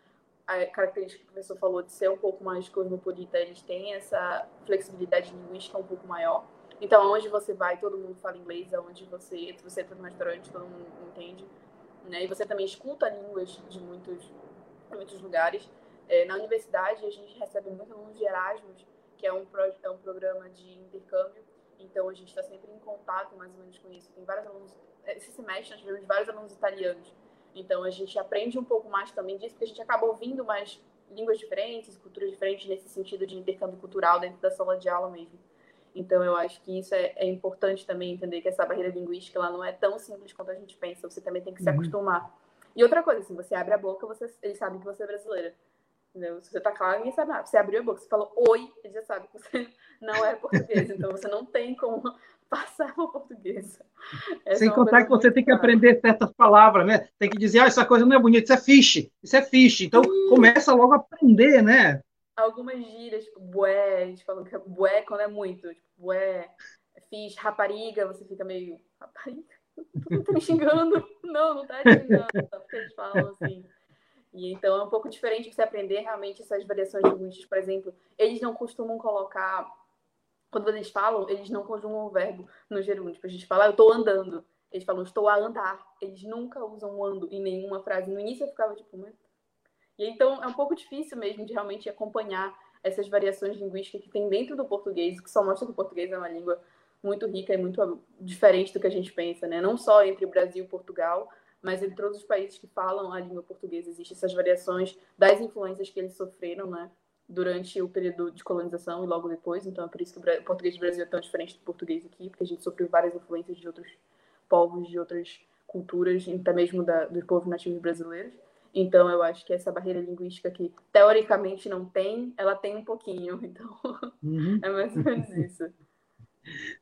característica que o professor falou de ser um pouco mais cosmopolita, eles têm essa flexibilidade linguística um pouco maior. Então, onde você vai, todo mundo fala inglês, aonde você entra, você entra no restaurante, todo mundo entende. Né? E você também escuta línguas de muitos, muitos lugares. É, na universidade, a gente recebe muitos alunos de Erasmus, que é um, pro, é um programa de intercâmbio. Então, a gente está sempre em contato, mais ou menos, com isso. Tem vários alunos... Esse semestre, nós tivemos vários alunos italianos. Então, a gente aprende um pouco mais também disso, porque a gente acaba ouvindo mais línguas diferentes, culturas diferentes, nesse sentido de intercâmbio cultural dentro da sala de aula mesmo. Então, eu acho que isso é, é, importante também entender que essa barreira linguística ela não é tão simples quanto a gente pensa. Você também tem que se uhum. acostumar. E outra coisa, assim, você abre a boca, você, eles sabem que você é brasileira. Entendeu? Se você tá claro, ninguém sabe nada. Você abriu a boca, você falou oi, eles já sabem que você não é português. Então, você não tem como passar por português. Essa Sem é contar que você tem que aprender certas palavras, né? Tem que dizer, ah, essa coisa não é bonita, isso é fiche, isso é fiche. Então, começa logo a aprender, né? algumas gírias, tipo, bué, a gente falou que é bué quando é muito, tipo, bué, fiz rapariga, você fica meio, rapariga? Tu tá me xingando? Não, não tá te xingando, só porque eles falam assim. E então é um pouco diferente você aprender realmente essas variações linguísticas, por exemplo, eles não costumam colocar, quando eles falam, eles não conjugam o verbo no gerúndio. Tipo, a gente fala, ah, eu tô andando. Eles falam, estou a andar. Eles nunca usam ando em nenhuma frase. No início eu ficava tipo, mas e então é um pouco difícil mesmo de realmente acompanhar essas variações linguísticas que tem dentro do português, que só mostra que o português é uma língua muito rica e muito diferente do que a gente pensa, né? Não só entre Brasil e Portugal, mas entre todos os países que falam a língua portuguesa existem essas variações das influências que eles sofreram, né? Durante o período de colonização e logo depois. Então é por isso que o português do Brasil é tão diferente do português aqui, porque a gente sofreu várias influências de outros povos, de outras culturas, até mesmo da, dos povos nativos brasileiros. Então, eu acho que essa barreira linguística que teoricamente não tem, ela tem um pouquinho. Então, uhum. é mais ou menos isso.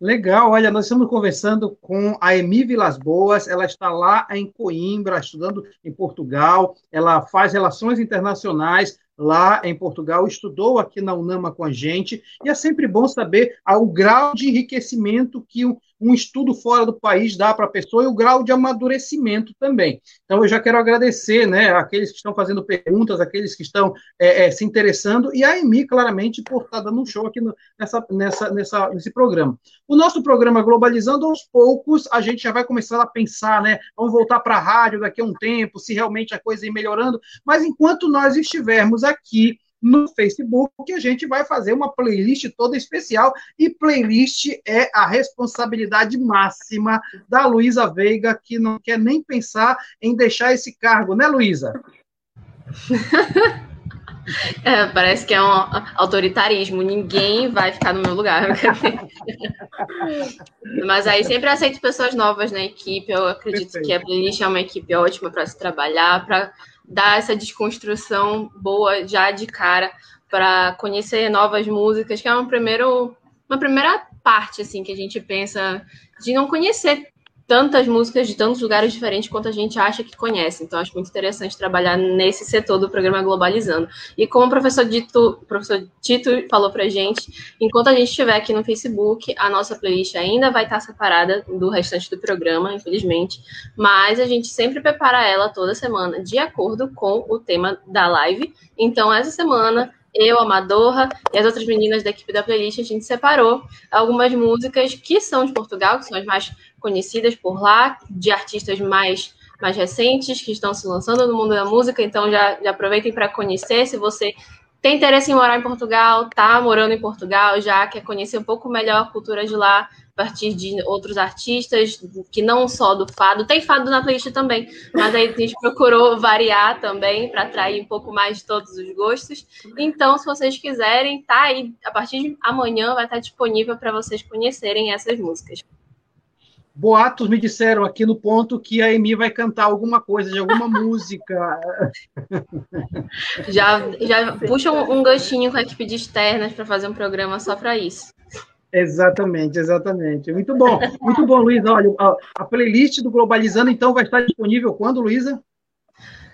Legal, olha, nós estamos conversando com a Emi Vilas Boas, ela está lá em Coimbra, estudando em Portugal, ela faz relações internacionais lá em Portugal, estudou aqui na UNAMA com a gente, e é sempre bom saber o grau de enriquecimento que um estudo fora do país dá para a pessoa e o grau de amadurecimento também. Então, eu já quero agradecer né, aqueles que estão fazendo perguntas, aqueles que estão é, é, se interessando, e a Emi, claramente, por estar dando um show aqui no, nessa, nessa, nessa, nesse programa. O nosso programa Globalizando, aos poucos, a gente já vai começar a pensar, né? Vamos voltar para a rádio daqui a um tempo, se realmente a coisa ir melhorando, mas enquanto nós estivermos aqui no Facebook, que a gente vai fazer uma playlist toda especial. E playlist é a responsabilidade máxima da Luísa Veiga, que não quer nem pensar em deixar esse cargo, né, Luísa? É, parece que é um autoritarismo. Ninguém vai ficar no meu lugar. Mas aí sempre aceito pessoas novas na equipe. Eu acredito Perfeito. que a playlist é uma equipe ótima para se trabalhar, para dar essa desconstrução boa já de cara para conhecer novas músicas, que é um primeiro, uma primeira parte assim que a gente pensa de não conhecer tantas músicas de tantos lugares diferentes quanto a gente acha que conhece. Então, acho muito interessante trabalhar nesse setor do programa Globalizando. E como o professor, Dito, professor Tito falou para gente, enquanto a gente estiver aqui no Facebook, a nossa playlist ainda vai estar separada do restante do programa, infelizmente, mas a gente sempre prepara ela toda semana de acordo com o tema da live. Então, essa semana eu, a Madorra e as outras meninas da equipe da playlist, a gente separou algumas músicas que são de Portugal, que são as mais conhecidas por lá, de artistas mais, mais recentes, que estão se lançando no mundo da música, então já, já aproveitem para conhecer. Se você tem interesse em morar em Portugal, tá morando em Portugal, já quer conhecer um pouco melhor a cultura de lá, a partir de outros artistas, que não só do fado, tem fado na playlist também, mas aí a gente procurou variar também para atrair um pouco mais de todos os gostos. Então, se vocês quiserem, tá aí, a partir de amanhã vai estar disponível para vocês conhecerem essas músicas. Boatos me disseram aqui no ponto que a Emi vai cantar alguma coisa de alguma música. Já, já puxa um, um gostinho com a equipe de externas para fazer um programa só para isso. Exatamente, exatamente. Muito bom, muito bom, Luísa. Olha, a, a, playlist do Globalizando, então, vai estar disponível quando, Luísa?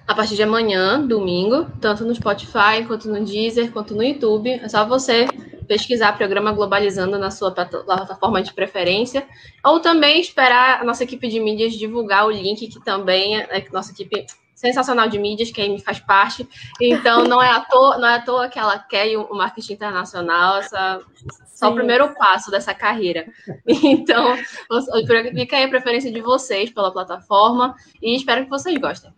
A partir de amanhã, domingo, tanto no Spotify, quanto no Deezer, quanto no YouTube. É só você pesquisar programa Globalizando na sua plataforma de preferência, ou também esperar a nossa equipe de mídias divulgar o link, que também é, é nossa equipe sensacional de mídias, que aí me faz parte. Então, não é à toa, não é à toa que ela quer o marketing internacional, essa, só o primeiro passo dessa carreira. Então, fica aí a preferência de vocês pela plataforma e espero que vocês gostem.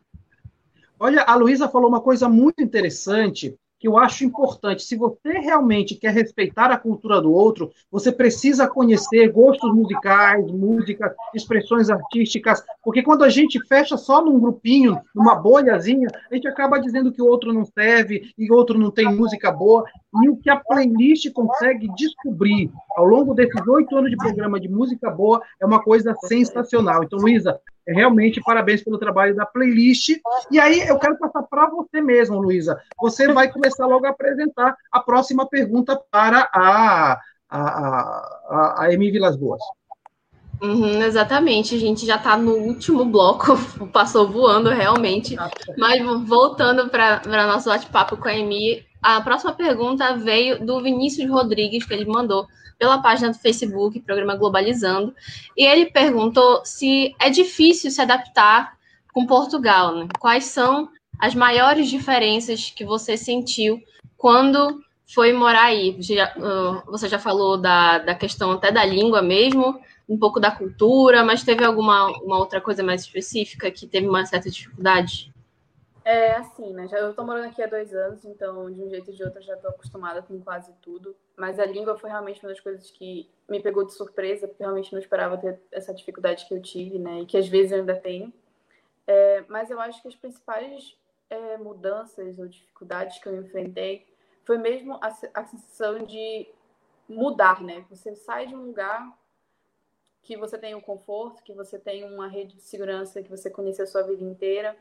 Olha, a Luísa falou uma coisa muito interessante que eu acho importante. Se você realmente quer respeitar a cultura do outro, você precisa conhecer gostos musicais, músicas, expressões artísticas, porque quando a gente fecha só num grupinho, numa bolhazinha, a gente acaba dizendo que o outro não serve e o outro não tem música boa. E o que a playlist consegue descobrir ao longo desses oito anos de programa de música boa é uma coisa sensacional. Então, Luísa, realmente parabéns pelo trabalho da playlist. E aí eu quero passar para você mesmo, Luísa. Você vai começar logo a apresentar a próxima pergunta para a, a, a, a Emi Vilas Boas. Uhum, exatamente, a gente já está no último bloco, passou voando realmente. Mas voltando para nosso bate-papo com a Emi, a próxima pergunta veio do Vinícius Rodrigues, que ele mandou pela página do Facebook, Programa Globalizando, e ele perguntou se é difícil se adaptar com Portugal, né? Quais são as maiores diferenças que você sentiu quando foi morar aí? Você já, uh, você já falou da, da questão até da língua mesmo, um pouco da cultura, mas teve alguma uma outra coisa mais específica que teve uma certa dificuldade? É assim, né? Já, eu tô morando aqui há dois anos, então de um jeito ou de outro já tô acostumada com quase tudo. Mas a língua foi realmente uma das coisas que me pegou de surpresa, porque realmente não esperava ter essa dificuldade que eu tive, né? E que às vezes eu ainda tenho. É, mas eu acho que as principais é, mudanças ou dificuldades que eu enfrentei foi mesmo a, a sensação de mudar, né? Você sai de um lugar que você tem o um conforto, que você tem uma rede de segurança que você conhece a sua vida inteira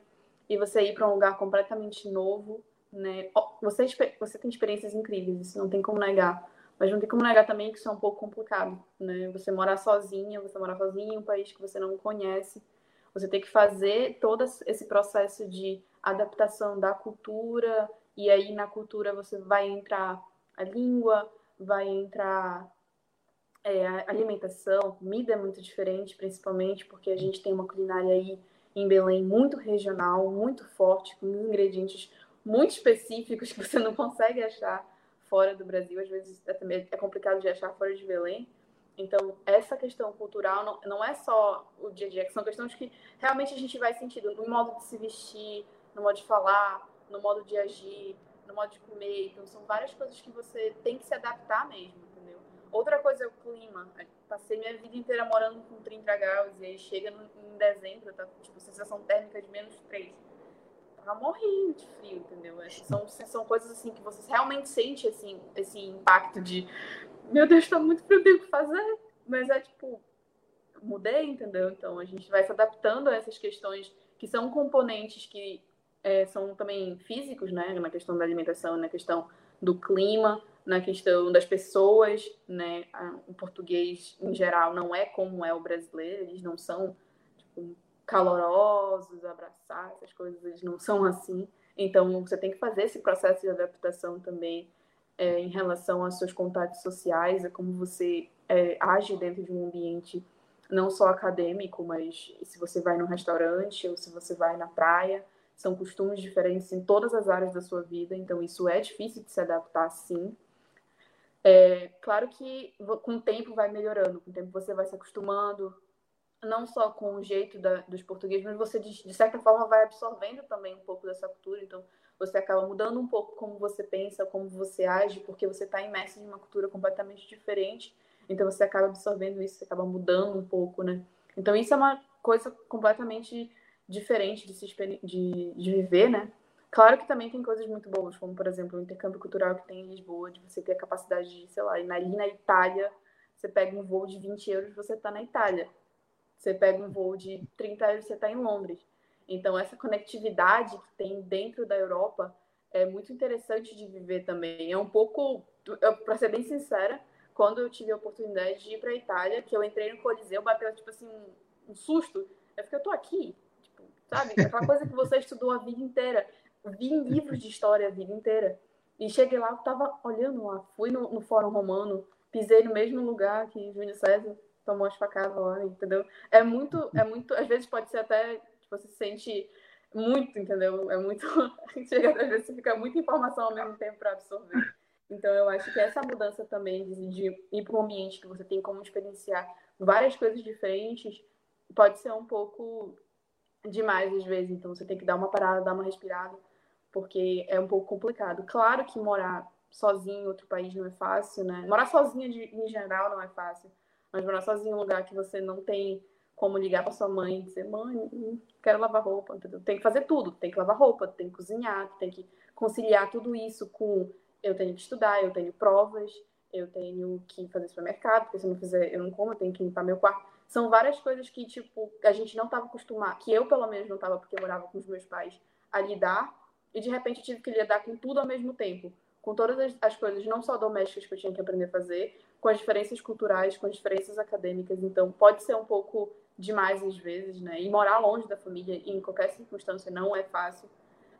e você ir para um lugar completamente novo, né? Você, você tem experiências incríveis, isso não tem como negar. Mas não tem como negar também que isso é um pouco complicado, né? Você morar sozinha, você morar sozinha em um país que você não conhece, você tem que fazer todo esse processo de adaptação da cultura, e aí na cultura você vai entrar a língua, vai entrar é, a alimentação, comida é muito diferente, principalmente porque a gente tem uma culinária aí em Belém muito regional, muito forte, com ingredientes muito específicos que você não consegue achar fora do Brasil. Às vezes é, é complicado de achar fora de Belém. Então, essa questão cultural não, não é só o dia a dia, são questões que realmente a gente vai sentindo no modo de se vestir, no modo de falar, no modo de agir, no modo de comer. Então, são várias coisas que você tem que se adaptar mesmo. Outra coisa é o clima. Passei minha vida inteira morando com 30 graus e aí chega no, em dezembro, tá tipo sensação térmica de menos 3. Tava morrendo de frio, entendeu? São, são coisas assim que você realmente sente assim, esse impacto de meu Deus, tá muito frio, tenho que fazer. Mas é tipo, mudei, entendeu? Então a gente vai se adaptando a essas questões que são componentes que é, são também físicos, né? Na questão da alimentação, na questão do clima, na questão das pessoas, né? O português em geral não é como é o brasileiro, eles não são tipo, calorosos, abraçar, essas coisas, eles não são assim. Então você tem que fazer esse processo de adaptação também é, em relação aos seus contatos sociais, a como você é, age dentro de um ambiente não só acadêmico, mas se você vai num restaurante ou se você vai na praia, são costumes diferentes em todas as áreas da sua vida, então isso é difícil de se adaptar sim. É, claro que com o tempo vai melhorando, com o tempo você vai se acostumando, não só com o jeito da, dos portugueses, mas você de, de certa forma vai absorvendo também um pouco dessa cultura, então você acaba mudando um pouco como você pensa, como você age, porque você está imerso em uma cultura completamente diferente. Então você acaba absorvendo isso, você acaba mudando um pouco, né? Então isso é uma coisa completamente diferente de se de, de viver, né? Claro que também tem coisas muito boas, como por exemplo o intercâmbio cultural que tem em Lisboa, de você ter a capacidade de, sei lá, ali na Itália, você pega um voo de 20 euros, você está na Itália. Você pega um voo de 30 euros, você está em Londres. Então, essa conectividade que tem dentro da Europa é muito interessante de viver também. É um pouco, para ser bem sincera, quando eu tive a oportunidade de ir para a Itália, que eu entrei no Coliseu, bateu tipo assim um, susto. Eu fiquei, eu tô aqui, tipo, sabe? Aquela coisa que você estudou a vida inteira. Vi livros de história a vida inteira. E cheguei lá, eu tava olhando lá, fui no, no Fórum Romano, pisei no mesmo lugar que Júlio César tomou as facadas lá, entendeu? É muito, é muito, às vezes pode ser até você se sente muito, entendeu? É muito. Chega, às vezes fica muita informação ao mesmo tempo para absorver. Então, eu acho que essa mudança também de, de ir para um ambiente que você tem como experienciar várias coisas diferentes pode ser um pouco demais às vezes. Então, você tem que dar uma parada, dar uma respirada, porque é um pouco complicado. Claro que morar sozinho em outro país não é fácil, né? Morar sozinha em geral não é fácil, mas morar sozinho em um lugar que você não tem como ligar para sua mãe e dizer, mãe, quero lavar roupa, entendeu? Tem que fazer tudo, tem que lavar roupa, tem que cozinhar, tem que conciliar tudo isso com eu tenho que estudar, eu tenho provas, eu tenho que fazer supermercado, porque se eu não fizer, eu não como, eu tenho que limpar meu quarto. São várias coisas que, tipo, a gente não estava acostumado, que eu, pelo menos, não estava, porque eu morava com os meus pais, a lidar, e de repente eu tive que lidar com tudo ao mesmo tempo. Com todas as, as coisas, não só domésticas que eu tinha que aprender a fazer, com as diferenças culturais, com as diferenças acadêmicas. Então, pode ser um pouco demais às vezes, né? E morar longe da família em qualquer circunstância não é fácil,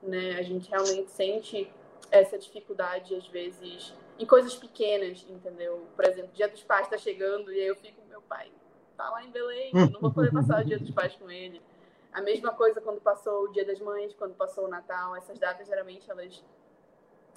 né? A gente realmente sente essa dificuldade às vezes em coisas pequenas, entendeu? Por exemplo, Dia dos Pais está chegando e aí eu fico, meu pai tá lá em Belém, não vou poder passar o Dia dos Pais com ele. A mesma coisa quando passou o Dia das Mães, quando passou o Natal, essas datas geralmente elas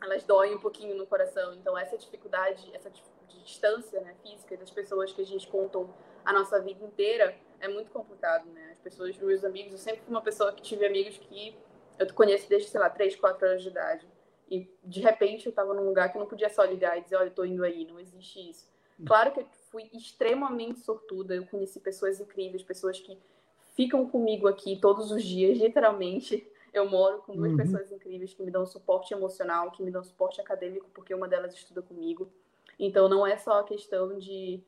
elas doem um pouquinho no coração. Então essa dificuldade, essa distância, né, física das pessoas que a gente contou a nossa vida inteira, é muito complicado, né? As pessoas, meus amigos, eu sempre fui uma pessoa que tive amigos que eu conheço desde, sei lá, 3, 4 anos de idade. E de repente eu estava num lugar que não podia só ligar e dizer, olha, eu tô indo aí, não existe isso. Claro que eu fui extremamente sortuda, eu conheci pessoas incríveis, pessoas que ficam comigo aqui todos os dias, literalmente. Eu moro com duas uhum. pessoas incríveis que me dão suporte emocional, que me dão suporte acadêmico, porque uma delas estuda comigo. Então não é só a questão de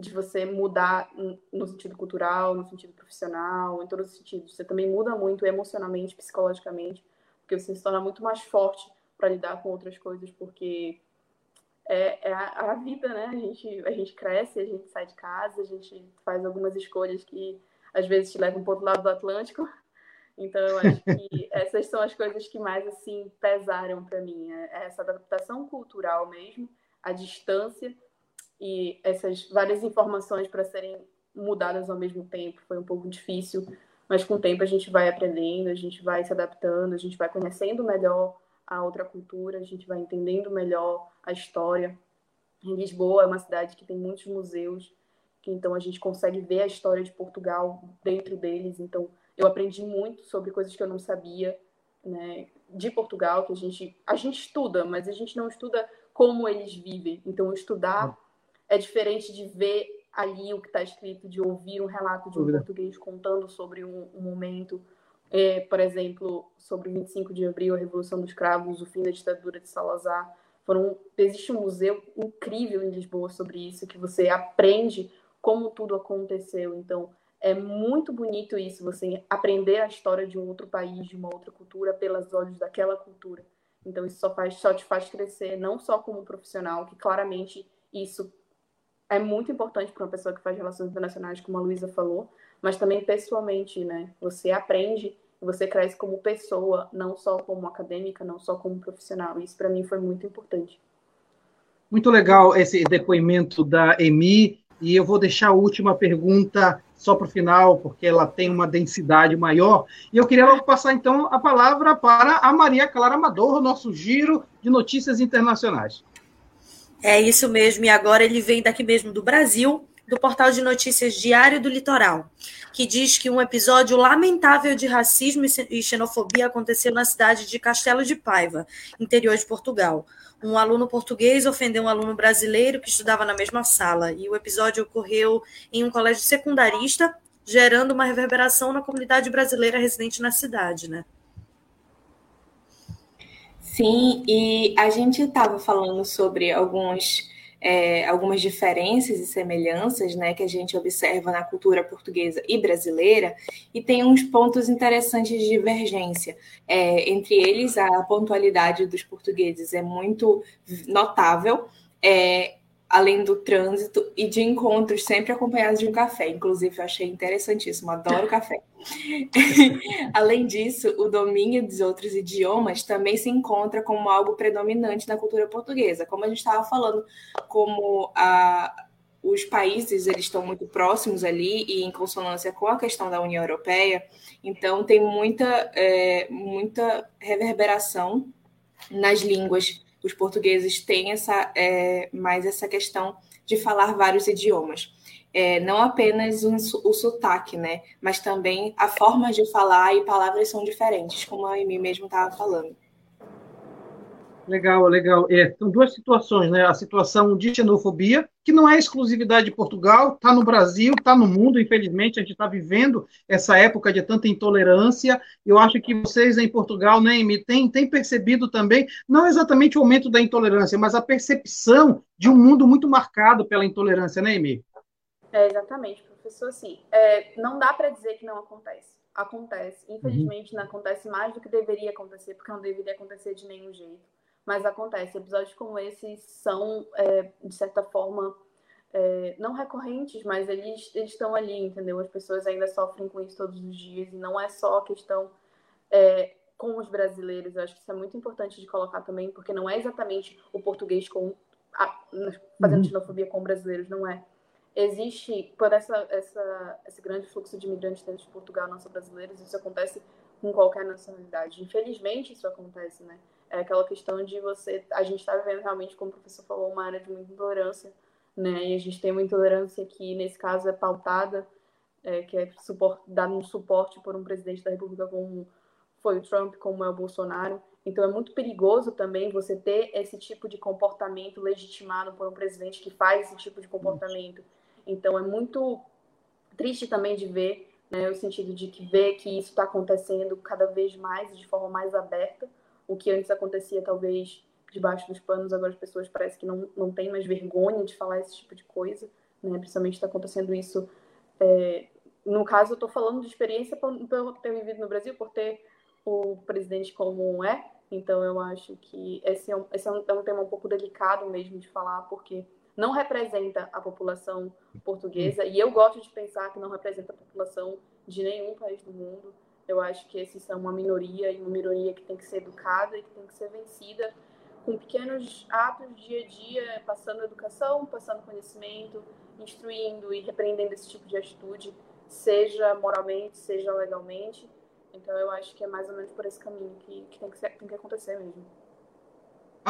de você mudar no sentido cultural, no sentido profissional, em todos os sentidos. Você também muda muito emocionalmente, psicologicamente, porque você se torna muito mais forte para lidar com outras coisas, porque é, é a, a, vida, né? A gente, a gente cresce, a gente sai de casa, a gente faz algumas escolhas que às vezes te levam para outro lado do Atlântico. Então, eu acho que essas são as coisas que mais assim pesaram para mim, é essa adaptação cultural mesmo, a distância e essas várias informações para serem mudadas ao mesmo tempo foi um pouco difícil, mas com o tempo a gente vai aprendendo, a gente vai se adaptando, a gente vai conhecendo melhor a outra cultura, a gente vai entendendo melhor a história. Em Lisboa é uma cidade que tem muitos museus, que então a gente consegue ver a história de Portugal dentro deles. Então eu aprendi muito sobre coisas que eu não sabia, né, de Portugal, que a gente a gente estuda, mas a gente não estuda como eles vivem. Então estudar é diferente de ver ali o que está escrito, de ouvir um relato de um português contando sobre um, um momento, é, por exemplo, sobre o 25 de abril, a Revolução dos Cravos, o fim da ditadura de Salazar. Foram, existe um museu incrível em Lisboa sobre isso, que você aprende como tudo aconteceu. Então, é muito bonito isso, você aprender a história de um outro país, de uma outra cultura, pelos olhos daquela cultura. Então isso só faz só te faz crescer não só como profissional, que claramente isso é muito importante para uma pessoa que faz relações internacionais, como a Luísa falou, mas também pessoalmente, né? Você aprende, você cresce como pessoa, não só como acadêmica, não só como profissional. Isso para mim foi muito importante. Muito legal esse depoimento da Emi, e eu vou deixar a última pergunta só para o final, porque ela tem uma densidade maior. E eu queria logo passar, então, a palavra para a Maria Clara Amador, nosso giro de notícias internacionais. É isso mesmo, e agora ele vem daqui mesmo do Brasil, do portal de notícias Diário do Litoral, que diz que um episódio lamentável de racismo e xenofobia aconteceu na cidade de Castelo de Paiva, interior de Portugal. Um aluno português ofendeu um aluno brasileiro que estudava na mesma sala, e o episódio ocorreu em um colégio secundarista, gerando uma reverberação na comunidade brasileira residente na cidade, né? Sim, e a gente estava falando sobre alguns é, algumas diferenças e semelhanças né, que a gente observa na cultura portuguesa e brasileira, e tem uns pontos interessantes de divergência. É, entre eles, a pontualidade dos portugueses é muito notável. É, além do trânsito e de encontros sempre acompanhados de um café. Inclusive, eu achei interessantíssimo, adoro café. além disso, o domínio dos outros idiomas também se encontra como algo predominante na cultura portuguesa. Como a gente estava falando, como a, os países eles estão muito próximos ali e em consonância com a questão da União Europeia, então tem muita, é, muita reverberação nas línguas os portugueses têm essa, é, mais essa questão de falar vários idiomas. É, não apenas um, o sotaque, né? Mas também a forma de falar e palavras são diferentes, como a Amy mesmo estava falando. Legal, legal. É, são duas situações, né? A situação de xenofobia, que não é exclusividade de Portugal, está no Brasil, está no mundo, infelizmente, a gente está vivendo essa época de tanta intolerância. Eu acho que vocês em Portugal, né, têm, têm percebido também, não exatamente o aumento da intolerância, mas a percepção de um mundo muito marcado pela intolerância, né, Emi? É, exatamente, professor. Assim, é, não dá para dizer que não acontece. Acontece. Infelizmente, uhum. não acontece mais do que deveria acontecer, porque não deveria acontecer de nenhum jeito mas acontece. Episódios como esses são, é, de certa forma, é, não recorrentes, mas eles, eles estão ali, entendeu? As pessoas ainda sofrem com isso todos os dias, e não é só a questão é, com os brasileiros. Eu acho que isso é muito importante de colocar também, porque não é exatamente o português com a, fazendo uhum. xenofobia com brasileiros, não é. Existe, por essa, essa, esse grande fluxo de imigrantes dentro de Portugal, não só brasileiros, isso acontece com qualquer nacionalidade. Infelizmente, isso acontece, né? É aquela questão de você. A gente está vivendo realmente, como o professor falou, uma área de muita intolerância, né? E a gente tem uma intolerância que, nesse caso, é pautada, é, que é dado um suporte por um presidente da República como foi o Trump, como é o Bolsonaro. Então, é muito perigoso também você ter esse tipo de comportamento legitimado por um presidente que faz esse tipo de comportamento. Então, é muito triste também de ver, né, o sentido de que ver que isso está acontecendo cada vez mais, de forma mais aberta, o que antes acontecia talvez debaixo dos panos, agora as pessoas parecem que não, não têm mais vergonha de falar esse tipo de coisa, né? Principalmente está acontecendo isso. É... no caso, eu estou falando de experiência por, por ter vivido no Brasil, por ter o presidente como é. Então, eu acho que esse é um, esse é um, é um tema um pouco delicado mesmo de falar, porque não representa a população portuguesa, e eu gosto de pensar que não representa a população de nenhum país do mundo. Eu acho que esses são uma minoria e uma minoria que tem que ser educada e que tem que ser vencida com pequenos atos dia a dia, passando educação, passando conhecimento, instruindo e repreendendo esse tipo de atitude, seja moralmente, seja legalmente. Então eu acho que é mais ou menos por esse caminho que, que, tem, que ser, tem que acontecer mesmo.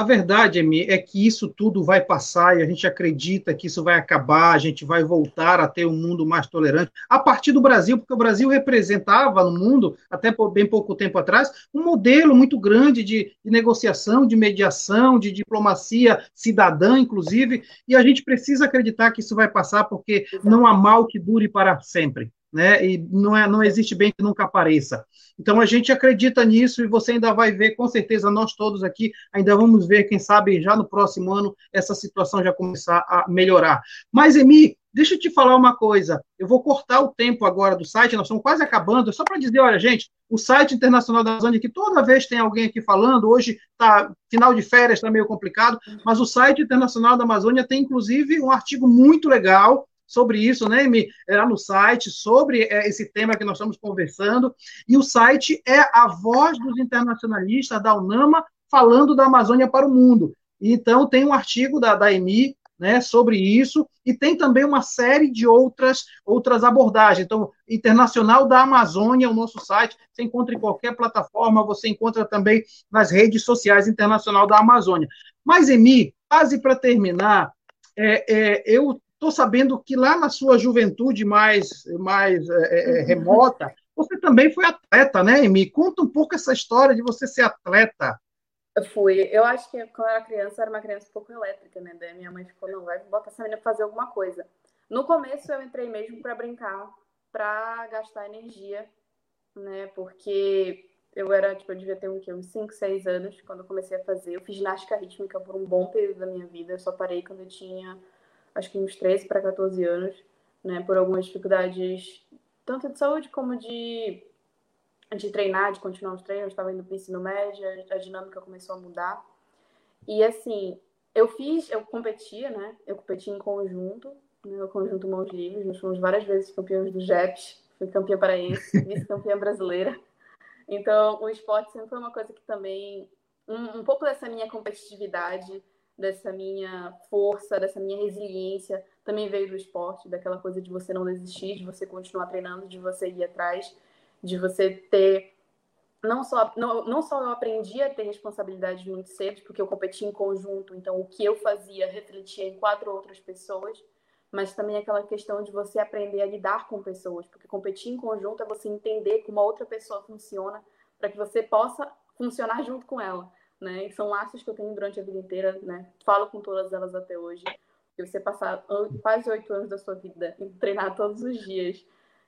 A verdade, Emi, é que isso tudo vai passar e a gente acredita que isso vai acabar, a gente vai voltar a ter um mundo mais tolerante, a partir do Brasil, porque o Brasil representava no mundo, até bem pouco tempo atrás, um modelo muito grande de, de negociação, de mediação, de diplomacia cidadã, inclusive, e a gente precisa acreditar que isso vai passar, porque não há mal que dure para sempre né? E não, é, não existe bem que nunca apareça. Então a gente acredita nisso e você ainda vai ver, com certeza, nós todos aqui ainda vamos ver, quem sabe, já no próximo ano, essa situação já começar a melhorar. Mas, Emi, Deixa eu te falar uma coisa. Eu vou cortar o tempo agora do site, nós estamos quase acabando, só para dizer, olha, gente, o site internacional da Amazônia, que toda vez tem alguém aqui falando, hoje está final de férias, está meio complicado, mas o site internacional da Amazônia tem, inclusive, um artigo muito legal sobre isso, né, Emi? Lá no site, sobre é, esse tema que nós estamos conversando. E o site é a voz dos internacionalistas da UNAMA falando da Amazônia para o mundo. Então, tem um artigo da, da EMI né, sobre isso, e tem também uma série de outras, outras abordagens. Então, Internacional da Amazônia, o nosso site, você encontra em qualquer plataforma, você encontra também nas redes sociais Internacional da Amazônia. Mas, Emi, quase para terminar, é, é, eu estou sabendo que lá na sua juventude mais, mais é, é remota, você também foi atleta, né, Emi? Conta um pouco essa história de você ser atleta. Eu fui. Eu acho que quando eu era criança, eu era uma criança um pouco elétrica, né? Daí minha mãe ficou, não, vai botar essa menina pra fazer alguma coisa. No começo eu entrei mesmo para brincar, para gastar energia, né? Porque eu era, tipo, eu devia ter um, uns 5, 6 anos quando eu comecei a fazer. Eu fiz ginástica rítmica por um bom período da minha vida. Eu só parei quando eu tinha, acho que uns 13 para 14 anos, né? Por algumas dificuldades, tanto de saúde como de de treinar, de continuar os treinos, estava indo para o ensino médio, a dinâmica começou a mudar. E assim, eu fiz, eu competia, né? Eu competi em conjunto, né? o conjunto Mãos Livres, nós fomos várias vezes campeões do JEPS, fui campeã paraense, vice-campeã brasileira. Então, o esporte sempre foi uma coisa que também, um, um pouco dessa minha competitividade, dessa minha força, dessa minha resiliência, também veio do esporte, daquela coisa de você não desistir, de você continuar treinando, de você ir atrás de você ter não só não, não só eu aprendi a ter responsabilidade muito cedo, porque eu competi em conjunto, então o que eu fazia refletia em quatro outras pessoas, mas também aquela questão de você aprender a lidar com pessoas, porque competir em conjunto é você entender como a outra pessoa funciona, para que você possa funcionar junto com ela, né? E são laços que eu tenho durante a vida inteira, né? Falo com todas elas até hoje. E você passar quase oito anos da sua vida e treinar todos os dias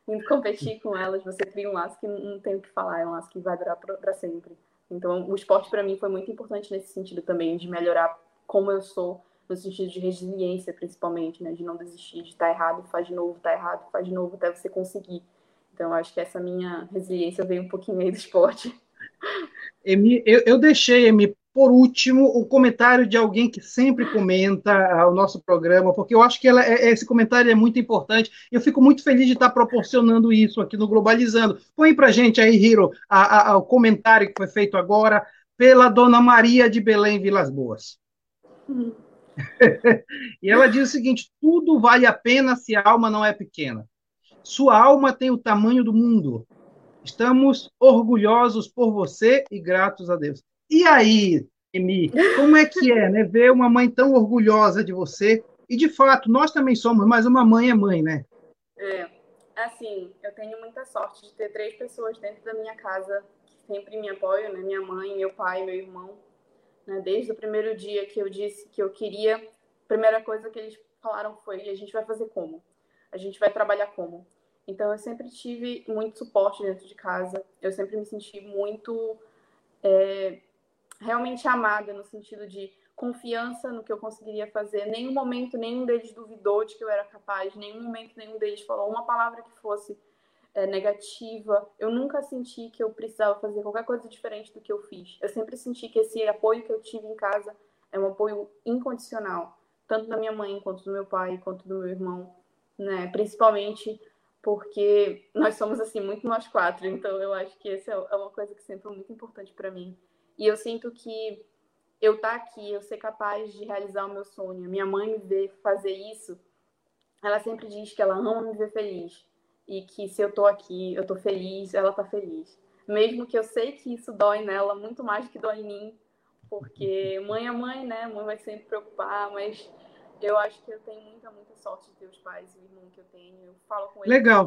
indo competir com elas, você cria um laço que não tem o que falar, é um laço que vai durar para sempre. Então, o esporte para mim foi muito importante nesse sentido também, de melhorar como eu sou, no sentido de resiliência, principalmente, né? De não desistir, de estar tá errado, faz de novo, tá errado, faz de novo, até você conseguir. Então, acho que essa minha resiliência veio um pouquinho aí do esporte. Eu, eu deixei, Emi, por último, o comentário de alguém que sempre comenta ah, o nosso programa, porque eu acho que ela, é, esse comentário é muito importante. Eu fico muito feliz de estar proporcionando isso aqui no Globalizando. Põe para gente aí, Hiro, a, a, o comentário que foi feito agora pela dona Maria de Belém Vilas Boas. Hum. e ela diz o seguinte: tudo vale a pena se a alma não é pequena. Sua alma tem o tamanho do mundo. Estamos orgulhosos por você e gratos a Deus. E aí, Emi, como é que é, né? Ver uma mãe tão orgulhosa de você. E, de fato, nós também somos, mas uma mãe é mãe, né? É, assim, eu tenho muita sorte de ter três pessoas dentro da minha casa que sempre me apoiam, né? Minha mãe, meu pai, meu irmão. Né? Desde o primeiro dia que eu disse que eu queria, a primeira coisa que eles falaram foi: a gente vai fazer como? A gente vai trabalhar como? Então, eu sempre tive muito suporte dentro de casa. Eu sempre me senti muito é, realmente amada, no sentido de confiança no que eu conseguiria fazer. Nenhum momento nenhum deles duvidou de que eu era capaz, nenhum momento nenhum deles falou uma palavra que fosse é, negativa. Eu nunca senti que eu precisava fazer qualquer coisa diferente do que eu fiz. Eu sempre senti que esse apoio que eu tive em casa é um apoio incondicional, tanto da minha mãe, quanto do meu pai, quanto do meu irmão, né? Principalmente porque nós somos assim muito nós quatro, então eu acho que essa é uma coisa que sempre foi muito importante para mim e eu sinto que eu estar tá aqui, eu ser capaz de realizar o meu sonho, minha mãe me ver fazer isso, ela sempre diz que ela ama me ver feliz. E que se eu tô aqui, eu tô feliz, ela tá feliz. Mesmo que eu sei que isso dói nela muito mais do que dói em mim, porque mãe é mãe, né? Mãe vai sempre preocupar, mas eu acho que eu tenho muita, muita sorte de ter os pais e o irmão que eu tenho. Eu falo com eles Legal.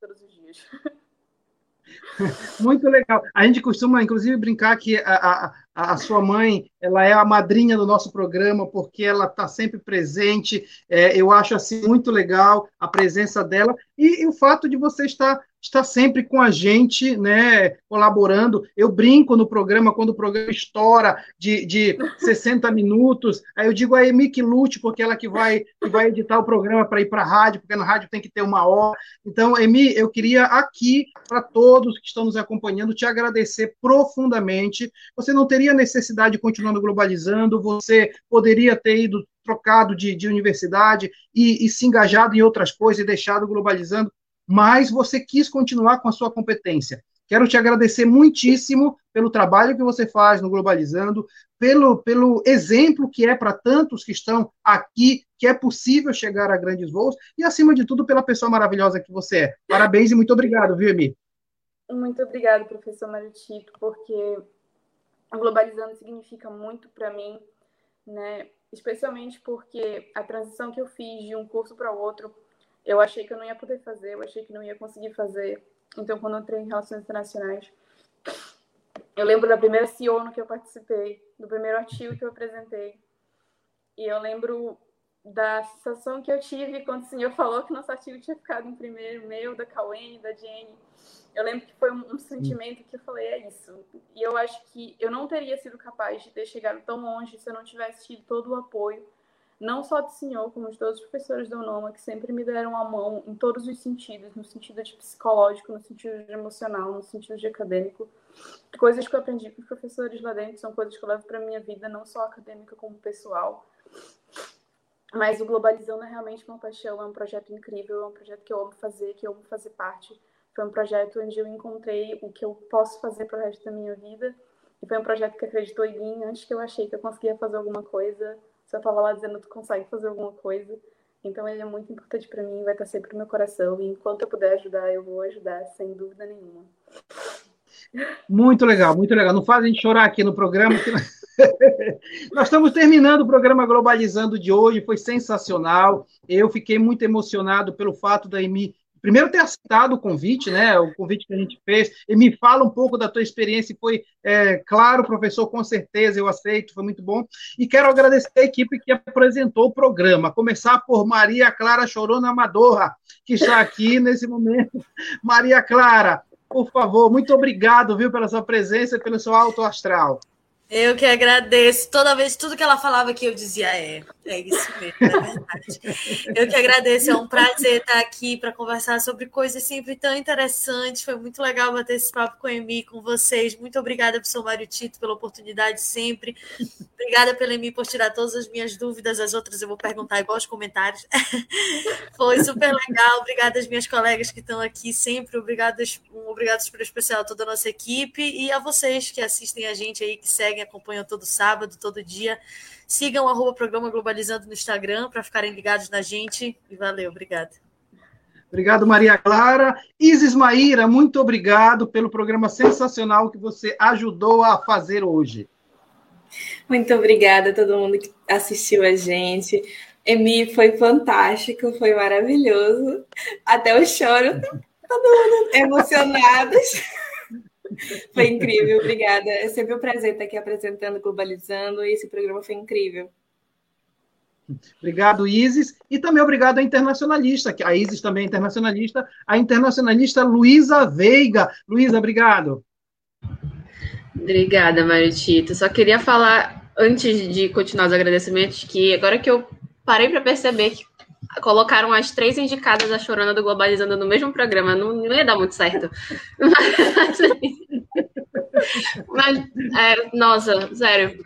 todos os dias. Muito legal. A gente costuma, inclusive, brincar que a, a, A, sua mãe, ela é a madrinha do nosso programa, porque ela está sempre presente. É, eu acho assim muito legal a presença dela e, e o fato de você estar está sempre com a gente, né, colaborando. Eu brinco no programa, quando o programa estoura de, de 60 minutos, aí eu digo a Emi que lute, porque ela que vai, que vai editar o programa para ir para a rádio, porque na rádio tem que ter uma hora. Então, Emi, eu queria aqui, para todos que estão nos acompanhando, te agradecer profundamente. Você não teria necessidade de continuar globalizando, você poderia ter ido trocado de, de universidade e, e se engajado em outras coisas e deixado globalizando mas você quis continuar com a sua competência. Quero te agradecer muitíssimo pelo trabalho que você faz no Globalizando, pelo, pelo exemplo que é para tantos que estão aqui, que é possível chegar a grandes voos, e, acima de tudo, pela pessoa maravilhosa que você é. Parabéns e muito obrigado, viu, Emi? Muito obrigado, professor Maritito, porque Globalizando significa muito para mim, né? especialmente porque a transição que eu fiz de um curso para outro eu achei que eu não ia poder fazer, eu achei que não ia conseguir fazer. Então, quando eu entrei em Relações Internacionais, eu lembro da primeira CEO no que eu participei, do primeiro artigo que eu apresentei. E eu lembro da sensação que eu tive quando o senhor falou que nosso artigo tinha ficado em primeiro, meu, da Cauene, da Jenny. Eu lembro que foi um, um sentimento que eu falei, é isso. E eu acho que eu não teria sido capaz de ter chegado tão longe se eu não tivesse tido todo o apoio não só do senhor, como de todos os professores do Unoma, que sempre me deram a mão em todos os sentidos, no sentido de psicológico, no sentido de emocional, no sentido de acadêmico. Coisas que eu aprendi com os professores lá dentro são coisas que eu levo para minha vida, não só acadêmica como pessoal. Mas o Globalizando é realmente uma paixão, é um projeto incrível, é um projeto que eu amo fazer, que eu amo fazer parte. Foi um projeto onde eu encontrei o que eu posso fazer para o resto da minha vida. E foi um projeto que acreditou em mim antes que eu achei que eu conseguia fazer alguma coisa eu tava lá dizendo tu consegue fazer alguma coisa. Então ele é muito importante para mim, vai estar sempre no meu coração. E enquanto eu puder ajudar, eu vou ajudar, sem dúvida nenhuma. Muito legal, muito legal. Não faz a gente chorar aqui no programa. Nós estamos terminando o programa Globalizando de hoje, foi sensacional. Eu fiquei muito emocionado pelo fato da Emi primeiro ter aceitado o convite, né? O convite que a gente fez, e me fala um pouco da tua experiência, foi é, claro, professor, com certeza eu aceito, foi muito bom. E quero agradecer a equipe que apresentou o programa, começar por Maria Clara Chorona Amadorra, que está aqui nesse momento. Maria Clara, por favor, muito obrigado, viu, pela sua presença e pelo seu alto astral. Eu que agradeço. Toda vez, tudo que ela falava aqui, eu dizia, é, é isso mesmo, é verdade. eu que agradeço, é um prazer estar aqui para conversar sobre coisas sempre tão interessantes. Foi muito legal bater esse papo com a Emi, com vocês. Muito obrigada, professor Mário Tito, pela oportunidade sempre. Obrigada pela Emi por tirar todas as minhas dúvidas. As outras eu vou perguntar igual os comentários. Foi super legal. Obrigada às minhas colegas que estão aqui sempre. Obrigadas, um obrigado super especial a toda a nossa equipe e a vocês que assistem a gente aí, que seguem acompanham todo sábado, todo dia. Sigam o programa Globalizando no Instagram para ficarem ligados na gente. E valeu, obrigada. Obrigado, Maria Clara. Isis Maíra, muito obrigado pelo programa sensacional que você ajudou a fazer hoje. Muito obrigada a todo mundo que assistiu a gente. Emi, foi fantástico, foi maravilhoso. Até eu choro, todo mundo emocionado. Foi incrível, obrigada. É sempre um prazer estar aqui apresentando Globalizando e esse programa foi incrível. Obrigado, Isis. E também obrigado à internacionalista, que a Isis também é internacionalista, a internacionalista Luísa Veiga. Luísa, obrigado. Obrigada, Maritito. Só queria falar, antes de continuar os agradecimentos, que agora que eu parei para perceber que colocaram as três indicadas da Chorona do Globalizando no mesmo programa, não, não ia dar muito certo. Mas, mas é, nossa, sério.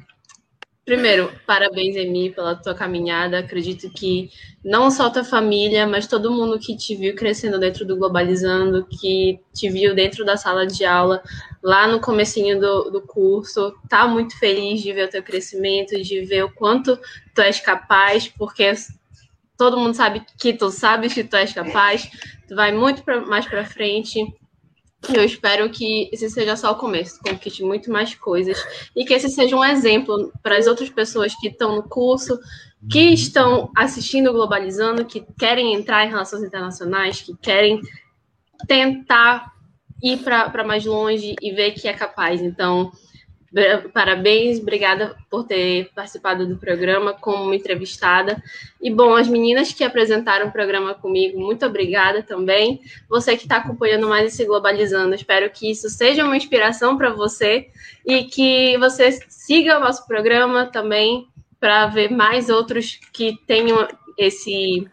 Primeiro, parabéns, Emi, pela tua caminhada. Acredito que não só tua família, mas todo mundo que te viu crescendo dentro do Globalizando, que te viu dentro da sala de aula, lá no comecinho do, do curso, tá muito feliz de ver o teu crescimento, de ver o quanto tu és capaz, porque todo mundo sabe que tu sabes que tu és capaz, tu vai muito pra, mais para frente. Eu espero que esse seja só o começo, conquiste muito mais coisas e que esse seja um exemplo para as outras pessoas que estão no curso, que estão assistindo Globalizando, que querem entrar em relações internacionais, que querem tentar ir para mais longe e ver que é capaz. Então, Parabéns, obrigada por ter participado do programa como entrevistada. E bom, as meninas que apresentaram o programa comigo, muito obrigada também. Você que está acompanhando mais esse Globalizando, espero que isso seja uma inspiração para você e que você siga o nosso programa também para ver mais outros que tenham esse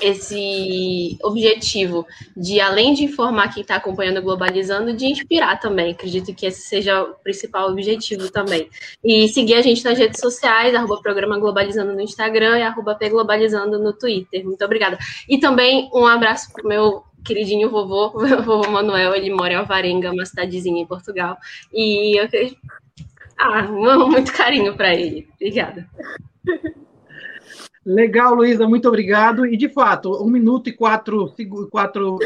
esse objetivo de, além de informar quem está acompanhando Globalizando, de inspirar também. Acredito que esse seja o principal objetivo também. E seguir a gente nas redes sociais, arroba Programa Globalizando no Instagram e arroba Globalizando no Twitter. Muito obrigada. E também um abraço para o meu queridinho vovô, vovô Manuel, ele mora em Alvarenga, uma cidadezinha em Portugal. E eu ah, muito carinho para ele. Obrigada. Legal, Luísa, muito obrigado. E, de fato, um minuto e quatro, quatro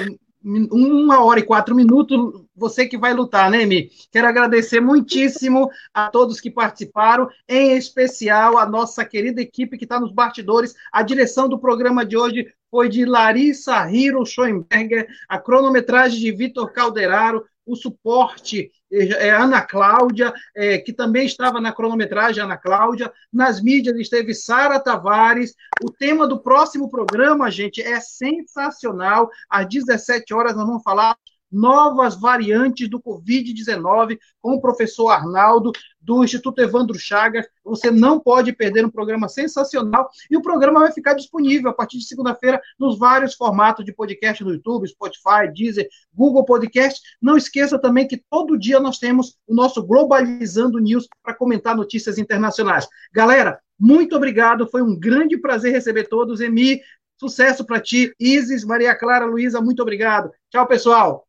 uma hora e quatro minutos, você que vai lutar, né, Mi? Quero agradecer muitíssimo a todos que participaram, em especial a nossa querida equipe que está nos bastidores. A direção do programa de hoje foi de Larissa Hiro Schoenberger, a cronometragem de Vitor Calderaro, o suporte é, Ana Cláudia, é, que também estava na cronometragem, Ana Cláudia. Nas mídias esteve Sara Tavares. O tema do próximo programa, gente, é sensacional. Às 17 horas nós vamos falar novas variantes do Covid-19 com o professor Arnaldo do Instituto Evandro Chagas. Você não pode perder um programa sensacional e o programa vai ficar disponível a partir de segunda-feira nos vários formatos de podcast no YouTube, Spotify, Deezer, Google Podcast. Não esqueça também que todo dia nós temos o nosso Globalizando News para comentar notícias internacionais. Galera, muito obrigado, foi um grande prazer receber todos. Emi, sucesso para ti. Isis, Maria Clara, Luísa, muito obrigado. Tchau, pessoal.